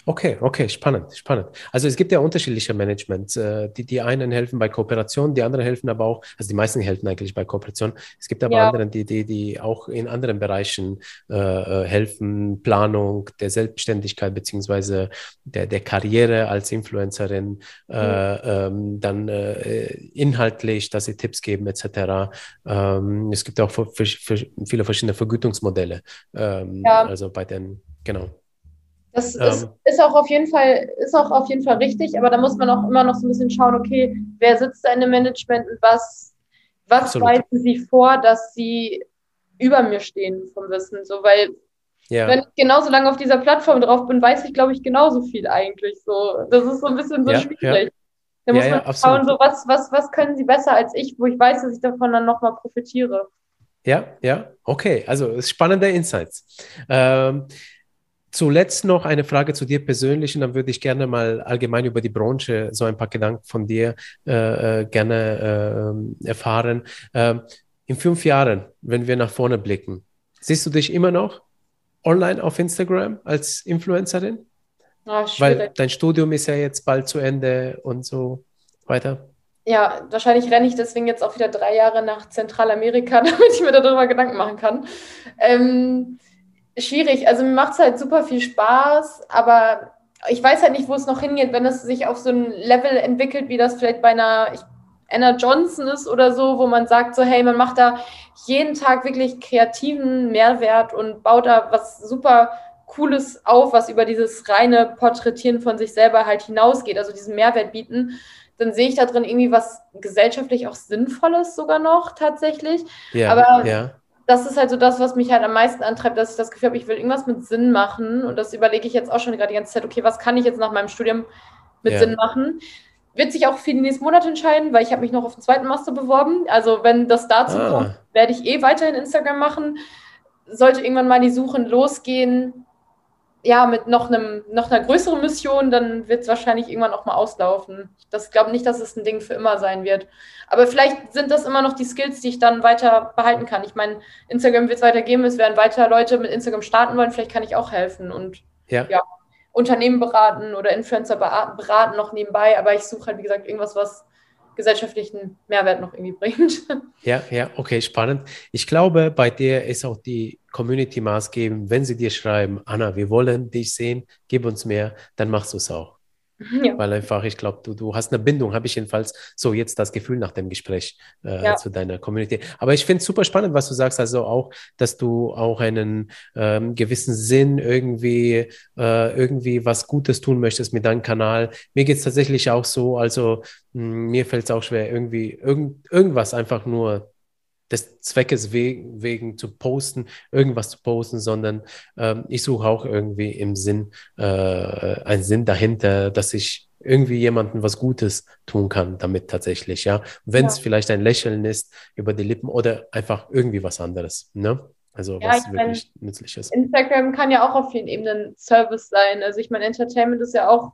Okay, okay, spannend, spannend. Also es gibt ja unterschiedliche Managements. Äh, die, die einen helfen bei Kooperation, die anderen helfen aber auch, also die meisten helfen eigentlich bei Kooperation. Es gibt aber ja. andere, die, die, die auch in anderen Bereichen äh, äh, helfen, Planung der Selbstständigkeit beziehungsweise der, der Karriere als Influencerin, äh, mhm. ähm, dann äh, inhaltlich, dass sie Tipps geben etc. Ähm, es gibt auch für, für, für viele verschiedene Vergütungsmodelle. Ähm, ja. Also bei den, genau. Das ähm, ist, ist, auch auf jeden Fall, ist auch auf jeden Fall richtig, aber da muss man auch immer noch so ein bisschen schauen, okay, wer sitzt da in dem Management und was, was weisen sie vor, dass sie über mir stehen vom Wissen. So, weil ja. wenn ich genauso lange auf dieser Plattform drauf bin, weiß ich, glaube ich, genauso viel eigentlich. So, das ist so ein bisschen so ja, schwierig. Ja. Da muss man schauen, so was, was, was können sie besser als ich, wo ich weiß, dass ich davon dann nochmal profitiere. Ja, ja, okay. Also spannende Insights. Ähm, Zuletzt noch eine Frage zu dir persönlich und dann würde ich gerne mal allgemein über die Branche so ein paar Gedanken von dir äh, äh gerne äh, erfahren. Äh, in fünf Jahren, wenn wir nach vorne blicken, siehst du dich immer noch online auf Instagram als Influencerin? Oh, Weil dein Studium ist ja jetzt bald zu Ende und so weiter. Ja, wahrscheinlich renne ich deswegen jetzt auch wieder drei Jahre nach Zentralamerika, damit ich mir darüber Gedanken machen kann. Ähm, schwierig. Also mir macht es halt super viel Spaß, aber ich weiß halt nicht, wo es noch hingeht, wenn es sich auf so ein Level entwickelt, wie das vielleicht bei einer Anna Johnson ist oder so, wo man sagt, so hey, man macht da jeden Tag wirklich kreativen Mehrwert und baut da was super Cooles auf, was über dieses reine Porträtieren von sich selber halt hinausgeht, also diesen Mehrwert bieten, dann sehe ich da drin irgendwie was gesellschaftlich auch Sinnvolles sogar noch tatsächlich. Ja, Aber ja das ist halt so das, was mich halt am meisten antreibt, dass ich das Gefühl habe, ich will irgendwas mit Sinn machen. Und das überlege ich jetzt auch schon gerade die ganze Zeit, okay, was kann ich jetzt nach meinem Studium mit ja. Sinn machen? Wird sich auch für die nächsten Monate entscheiden, weil ich habe mich noch auf den zweiten Master beworben. Also wenn das dazu ah. kommt, werde ich eh weiterhin Instagram machen. Sollte irgendwann mal die Suche losgehen, ja, mit noch, einem, noch einer größeren Mission, dann wird es wahrscheinlich irgendwann auch mal auslaufen. Ich glaube nicht, dass es ein Ding für immer sein wird. Aber vielleicht sind das immer noch die Skills, die ich dann weiter behalten kann. Ich meine, Instagram wird es weitergeben, es werden weiter Leute mit Instagram starten wollen, vielleicht kann ich auch helfen und ja. ja Unternehmen beraten oder Influencer beraten noch nebenbei, aber ich suche halt, wie gesagt, irgendwas, was gesellschaftlichen Mehrwert noch irgendwie bringt. Ja, ja, okay, spannend. Ich glaube, bei dir ist auch die Community maßgebend. Wenn sie dir schreiben, Anna, wir wollen dich sehen, gib uns mehr, dann machst du es auch. Ja. Weil einfach, ich glaube, du, du hast eine Bindung, habe ich jedenfalls so jetzt das Gefühl nach dem Gespräch äh, ja. zu deiner Community. Aber ich finde es super spannend, was du sagst, also auch, dass du auch einen ähm, gewissen Sinn irgendwie, äh, irgendwie was Gutes tun möchtest mit deinem Kanal. Mir geht es tatsächlich auch so, also mh, hm, mir fällt es auch schwer, irgendwie irgend, irgendwas einfach nur des Zweckes wegen, wegen zu posten, irgendwas zu posten, sondern ähm, ich suche auch irgendwie im Sinn, äh, einen Sinn dahinter, dass ich irgendwie jemandem was Gutes tun kann damit tatsächlich, ja. Wenn es ja. vielleicht ein Lächeln ist über die Lippen oder einfach irgendwie was anderes, ne? Also ja, was wirklich mein, nützlich ist. Instagram kann ja auch auf vielen Ebenen Service sein. Also ich meine, Entertainment ist ja auch,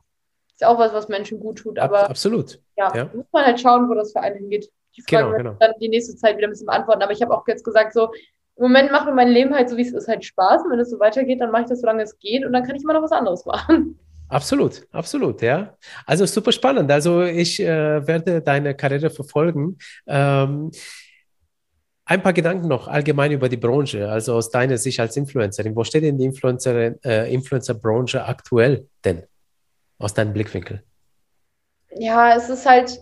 ist ja auch was, was Menschen gut tut. Aber Ab, absolut. Ja, ja, muss man halt schauen, wo das für einen hingeht. Die Frage genau, genau. dann die nächste Zeit wieder ein bisschen beantworten. Aber ich habe auch jetzt gesagt, so, im Moment macht mir mein Leben halt so, wie es ist, halt Spaß. Und wenn es so weitergeht, dann mache ich das, solange es geht. Und dann kann ich immer noch was anderes machen. Absolut, absolut, ja. Also super spannend. Also ich äh, werde deine Karriere verfolgen. Ähm, ein paar Gedanken noch allgemein über die Branche, also aus deiner Sicht als Influencerin. Wo steht denn die Influencer, äh, Influencer-Branche aktuell denn? Aus deinem Blickwinkel? Ja, es ist halt,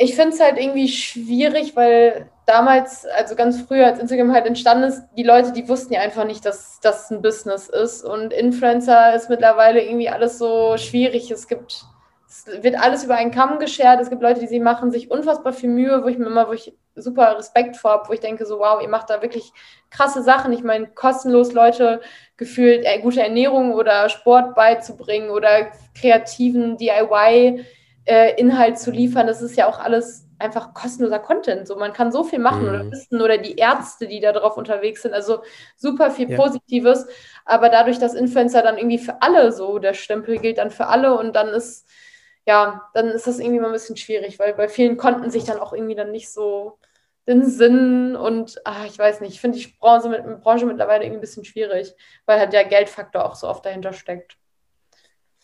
ich finde es halt irgendwie schwierig, weil damals, also ganz früher, als Instagram halt entstanden ist, die Leute, die wussten ja einfach nicht, dass das ein Business ist. Und Influencer ist mittlerweile irgendwie alles so schwierig. Es gibt, es wird alles über einen Kamm geschert. Es gibt Leute, die sie machen sich unfassbar viel Mühe, wo ich mir immer, wo ich super Respekt vor habe, wo ich denke, so wow, ihr macht da wirklich krasse Sachen. Ich meine, kostenlos Leute gefühlt äh, gute Ernährung oder Sport beizubringen oder kreativen DIY äh, Inhalt zu liefern. Das ist ja auch alles einfach kostenloser Content. So, man kann so viel machen mhm. oder wissen oder die Ärzte, die da drauf unterwegs sind. Also super viel ja. Positives. Aber dadurch, dass Influencer dann irgendwie für alle so, der Stempel gilt dann für alle und dann ist, ja, dann ist das irgendwie mal ein bisschen schwierig, weil bei vielen konnten sich dann auch irgendwie dann nicht so den Sinn und ach, ich weiß nicht, ich finde die Branche, mit, Branche mittlerweile irgendwie ein bisschen schwierig, weil halt der Geldfaktor auch so oft dahinter steckt.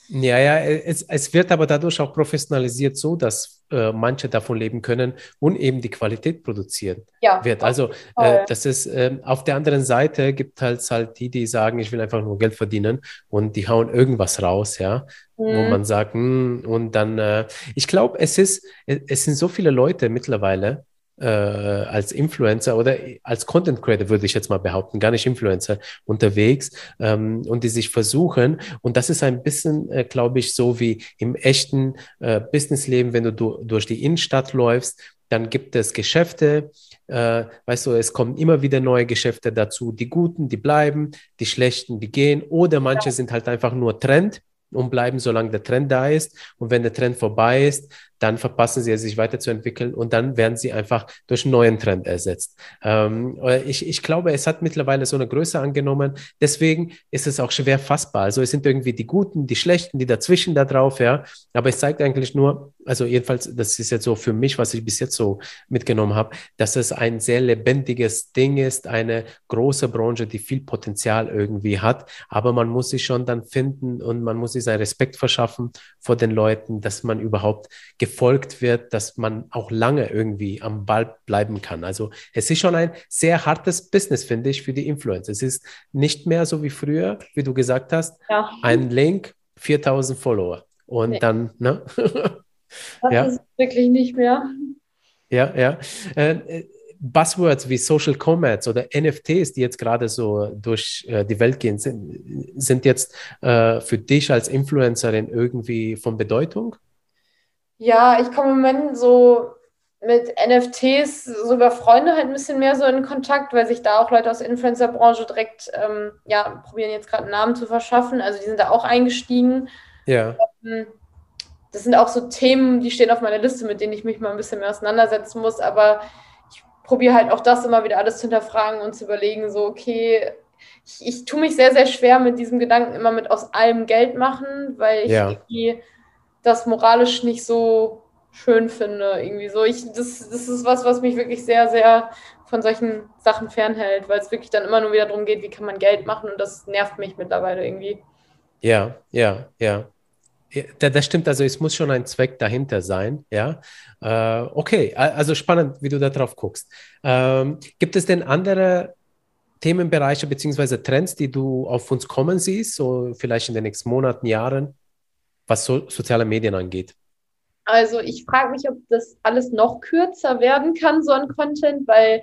Ja, ja, es, es wird aber dadurch auch professionalisiert so, dass äh, manche davon leben können und eben die Qualität produzieren ja, wird. Also äh, das ist äh, auf der anderen Seite gibt halt halt die, die sagen, ich will einfach nur Geld verdienen und die hauen irgendwas raus, ja, mhm. wo man sagt, mh, hm, und dann, äh, ich glaube, es ist, es sind so viele Leute mittlerweile, äh, als Influencer oder als Content Creator, würde ich jetzt mal behaupten, gar nicht Influencer unterwegs ähm, und die sich versuchen. Und das ist ein bisschen, äh, glaube ich, so wie im echten äh, Businessleben, wenn du du durch die Innenstadt läufst, dann gibt es Geschäfte, äh, weißt du, es kommen immer wieder neue Geschäfte dazu. Die guten, die bleiben, die schlechten, die gehen. Oder manche sind halt einfach nur Trend und bleiben, solange der Trend da ist. Und wenn der Trend vorbei ist, dann verpassen sie es, sich weiterzuentwickeln und dann werden sie einfach durch einen neuen Trend ersetzt. Ähm, ich, ich glaube, es hat mittlerweile so eine Größe angenommen. Deswegen ist es auch schwer fassbar. Also es sind irgendwie die Guten, die Schlechten, die dazwischen da drauf, ja. Aber es zeigt eigentlich nur, also jedenfalls, das ist jetzt so für mich, was ich bis jetzt so mitgenommen habe, dass es ein sehr lebendiges Ding ist, eine große Branche, die viel Potenzial irgendwie hat. Aber man muss sich schon dann finden und man muss sich seinen Respekt verschaffen vor den Leuten, dass man überhaupt gefolgt wird, dass man auch lange irgendwie am Ball bleiben kann. Also es ist schon ein sehr hartes Business, finde ich, für die Influencer. Es ist nicht mehr so wie früher, wie du gesagt hast, ja. ein Link, 4000 Follower und nee. dann, ne? das ja. ist wirklich nicht mehr. Ja, ja. Äh, Buzzwords wie Social Commerce oder NFTs, die jetzt gerade so durch äh, die Welt gehen, sind, sind jetzt äh, für dich als Influencerin irgendwie von Bedeutung? Ja, ich komme im Moment so mit NFTs so über Freunde halt ein bisschen mehr so in Kontakt, weil sich da auch Leute aus der Influencer-Branche direkt ähm, ja, probieren jetzt gerade einen Namen zu verschaffen. Also die sind da auch eingestiegen. Ja. Ähm, das sind auch so Themen, die stehen auf meiner Liste, mit denen ich mich mal ein bisschen mehr auseinandersetzen muss. Aber ich probiere halt auch das immer wieder alles zu hinterfragen und zu überlegen, so, okay, ich, ich tue mich sehr, sehr schwer mit diesem Gedanken immer mit aus allem Geld machen, weil ich ja. irgendwie das moralisch nicht so schön finde. Irgendwie so. Ich, das, das ist was, was mich wirklich sehr, sehr von solchen Sachen fernhält, weil es wirklich dann immer nur wieder darum geht, wie kann man Geld machen und das nervt mich mittlerweile irgendwie. Ja, ja, ja. Das stimmt, also es muss schon ein Zweck dahinter sein, ja. Äh, okay, also spannend, wie du da drauf guckst. Ähm, gibt es denn andere Themenbereiche bzw. Trends, die du auf uns kommen siehst, so vielleicht in den nächsten Monaten, Jahren? Was so, soziale Medien angeht? Also ich frage mich, ob das alles noch kürzer werden kann, so ein Content, weil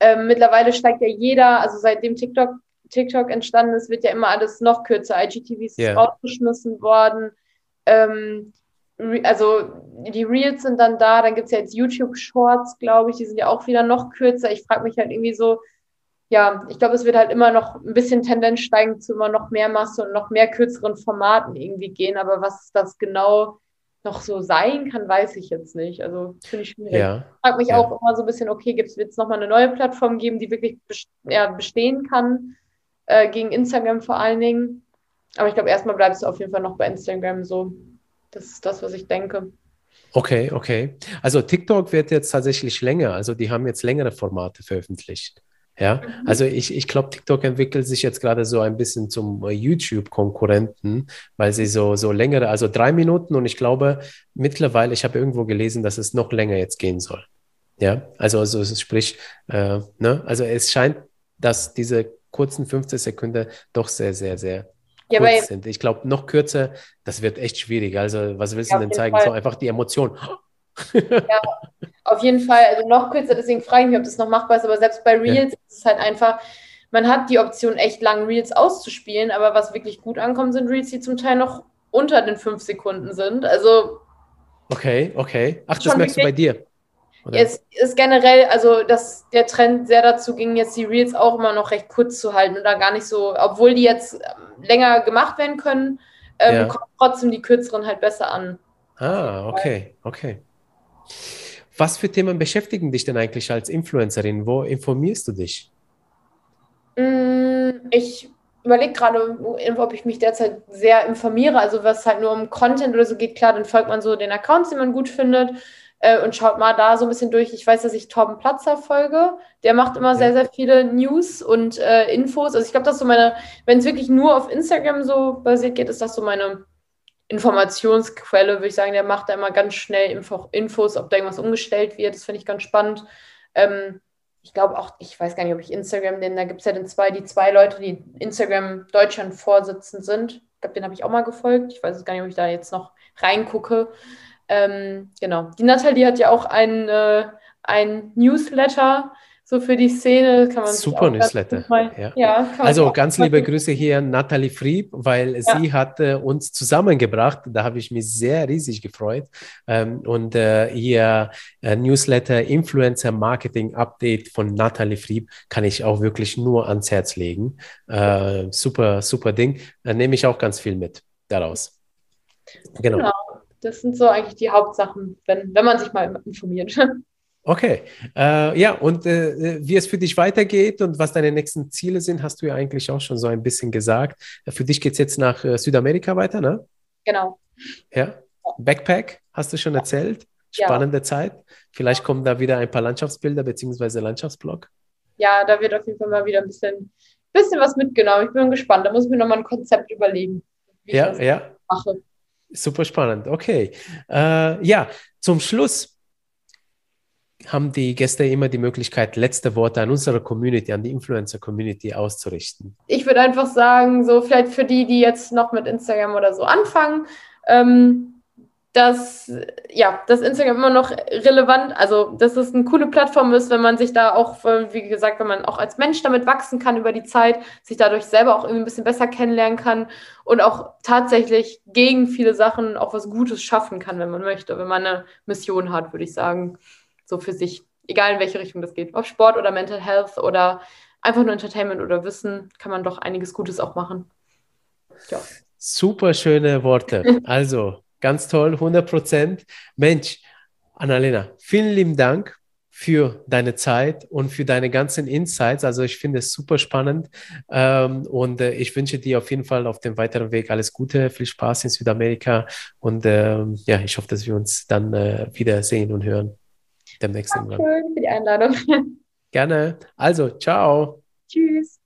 ähm, mittlerweile steigt ja jeder, also seitdem TikTok, TikTok entstanden ist, wird ja immer alles noch kürzer. IGTV ist yeah. rausgeschmissen worden. Ähm, also die Reels sind dann da, dann gibt es ja jetzt YouTube Shorts, glaube ich, die sind ja auch wieder noch kürzer. Ich frage mich halt irgendwie so, ja, ich glaube, es wird halt immer noch ein bisschen Tendenz steigen zu immer noch mehr Masse und noch mehr kürzeren Formaten irgendwie gehen. Aber was das genau noch so sein kann, weiß ich jetzt nicht. Also finde ich schwierig. Ja. Ich frage mich ja. auch immer so ein bisschen, okay, wird es nochmal eine neue Plattform geben, die wirklich ja, bestehen kann, äh, gegen Instagram vor allen Dingen. Aber ich glaube, erstmal bleibst du auf jeden Fall noch bei Instagram so. Das ist das, was ich denke. Okay, okay. Also TikTok wird jetzt tatsächlich länger. Also die haben jetzt längere Formate veröffentlicht. Ja, mhm. also ich, ich glaube, TikTok entwickelt sich jetzt gerade so ein bisschen zum äh, YouTube-Konkurrenten, weil sie so, so längere, also drei Minuten und ich glaube mittlerweile, ich habe irgendwo gelesen, dass es noch länger jetzt gehen soll. Ja, also, also sprich, äh, ne, also es scheint, dass diese kurzen 15 Sekunden doch sehr, sehr, sehr ja, kurz sind. Ich glaube, noch kürzer, das wird echt schwierig. Also, was willst ja, du denn zeigen? Fall. So einfach die Emotion. Ja, auf jeden Fall. Also noch kürzer, deswegen frage ich mich, ob das noch machbar ist. Aber selbst bei Reels ja. ist es halt einfach, man hat die Option, echt lang Reels auszuspielen. Aber was wirklich gut ankommt, sind Reels, die zum Teil noch unter den fünf Sekunden sind. Also. Okay, okay. Ach, das merkst du bei dir. Es ist generell, also dass der Trend sehr dazu ging, jetzt die Reels auch immer noch recht kurz zu halten oder gar nicht so, obwohl die jetzt ähm, länger gemacht werden können, ähm, ja. kommen trotzdem die kürzeren halt besser an. Ah, okay, okay. Was für Themen beschäftigen dich denn eigentlich als Influencerin? Wo informierst du dich? Mm, ich überlege gerade, ob ich mich derzeit sehr informiere. Also was halt nur um Content oder so geht, klar, dann folgt man so den Accounts, die man gut findet äh, und schaut mal da so ein bisschen durch. Ich weiß, dass ich Torben Platzer folge. Der macht immer sehr, sehr viele News und äh, Infos. Also ich glaube, das ist so meine, wenn es wirklich nur auf Instagram so basiert geht, ist das so meine Informationsquelle, würde ich sagen. Der macht da immer ganz schnell Info Infos, ob da irgendwas umgestellt wird. Das finde ich ganz spannend. Ähm, ich glaube auch, ich weiß gar nicht, ob ich Instagram, denn da gibt es ja den zwei, die zwei Leute, die Instagram Deutschland vorsitzend sind. Ich glaube, den habe ich auch mal gefolgt. Ich weiß gar nicht, ob ich da jetzt noch reingucke. Ähm, genau. Die Nathalie hat ja auch ein, äh, ein Newsletter so für die Szene. Kann man Super Newsletter. Mal, ja. ja also ganz liebe Grüße hier an Nathalie Frieb, weil ja. sie hat äh, uns zusammengebracht. Da habe ich mich sehr riesig gefreut. Ähm, und äh, ihr äh, Newsletter Influencer Marketing Update von Nathalie Frieb kann ich auch wirklich nur ans Herz legen. Äh, super, super Ding. Da nehme ich auch ganz viel mit daraus. Genau. genau das sind so eigentlich die Hauptsachen, wenn, wenn man sich mal informiert. Okay. Äh, ja, und äh, wie es für dich weitergeht und was deine nächsten Ziele sind, hast du ja eigentlich auch schon so ein bisschen gesagt. Für dich geht es jetzt nach äh, Südamerika weiter, ne? Genau. Ja. Backpack, hast du schon erzählt? Spannende ja. Zeit. Vielleicht kommen da wieder ein paar Landschaftsbilder bzw. Landschaftsblog. Ja, da wird auf jeden Fall mal wieder ein bisschen, bisschen was mitgenommen. Ich bin gespannt. Da muss ich mir nochmal ein Konzept überlegen. ja, ja. Mache. Super spannend. Okay. Äh, ja, zum Schluss haben die Gäste immer die Möglichkeit, letzte Worte an unsere Community, an die Influencer-Community auszurichten. Ich würde einfach sagen, so vielleicht für die, die jetzt noch mit Instagram oder so anfangen, ähm, dass, ja, dass Instagram immer noch relevant, also dass es eine coole Plattform ist, wenn man sich da auch, wie gesagt, wenn man auch als Mensch damit wachsen kann über die Zeit, sich dadurch selber auch irgendwie ein bisschen besser kennenlernen kann und auch tatsächlich gegen viele Sachen auch was Gutes schaffen kann, wenn man möchte, wenn man eine Mission hat, würde ich sagen, so für sich, egal in welche Richtung das geht, ob Sport oder Mental Health oder einfach nur Entertainment oder Wissen, kann man doch einiges Gutes auch machen. Ja. Super schöne Worte. Also, Ganz toll, 100 Prozent. Mensch, Annalena, vielen lieben Dank für deine Zeit und für deine ganzen Insights. Also ich finde es super spannend ähm, und äh, ich wünsche dir auf jeden Fall auf dem weiteren Weg alles Gute, viel Spaß in Südamerika und ähm, ja, ich hoffe, dass wir uns dann äh, wieder sehen und hören demnächst Dankeschön irgendwann. für die Einladung. Gerne. Also, ciao. Tschüss.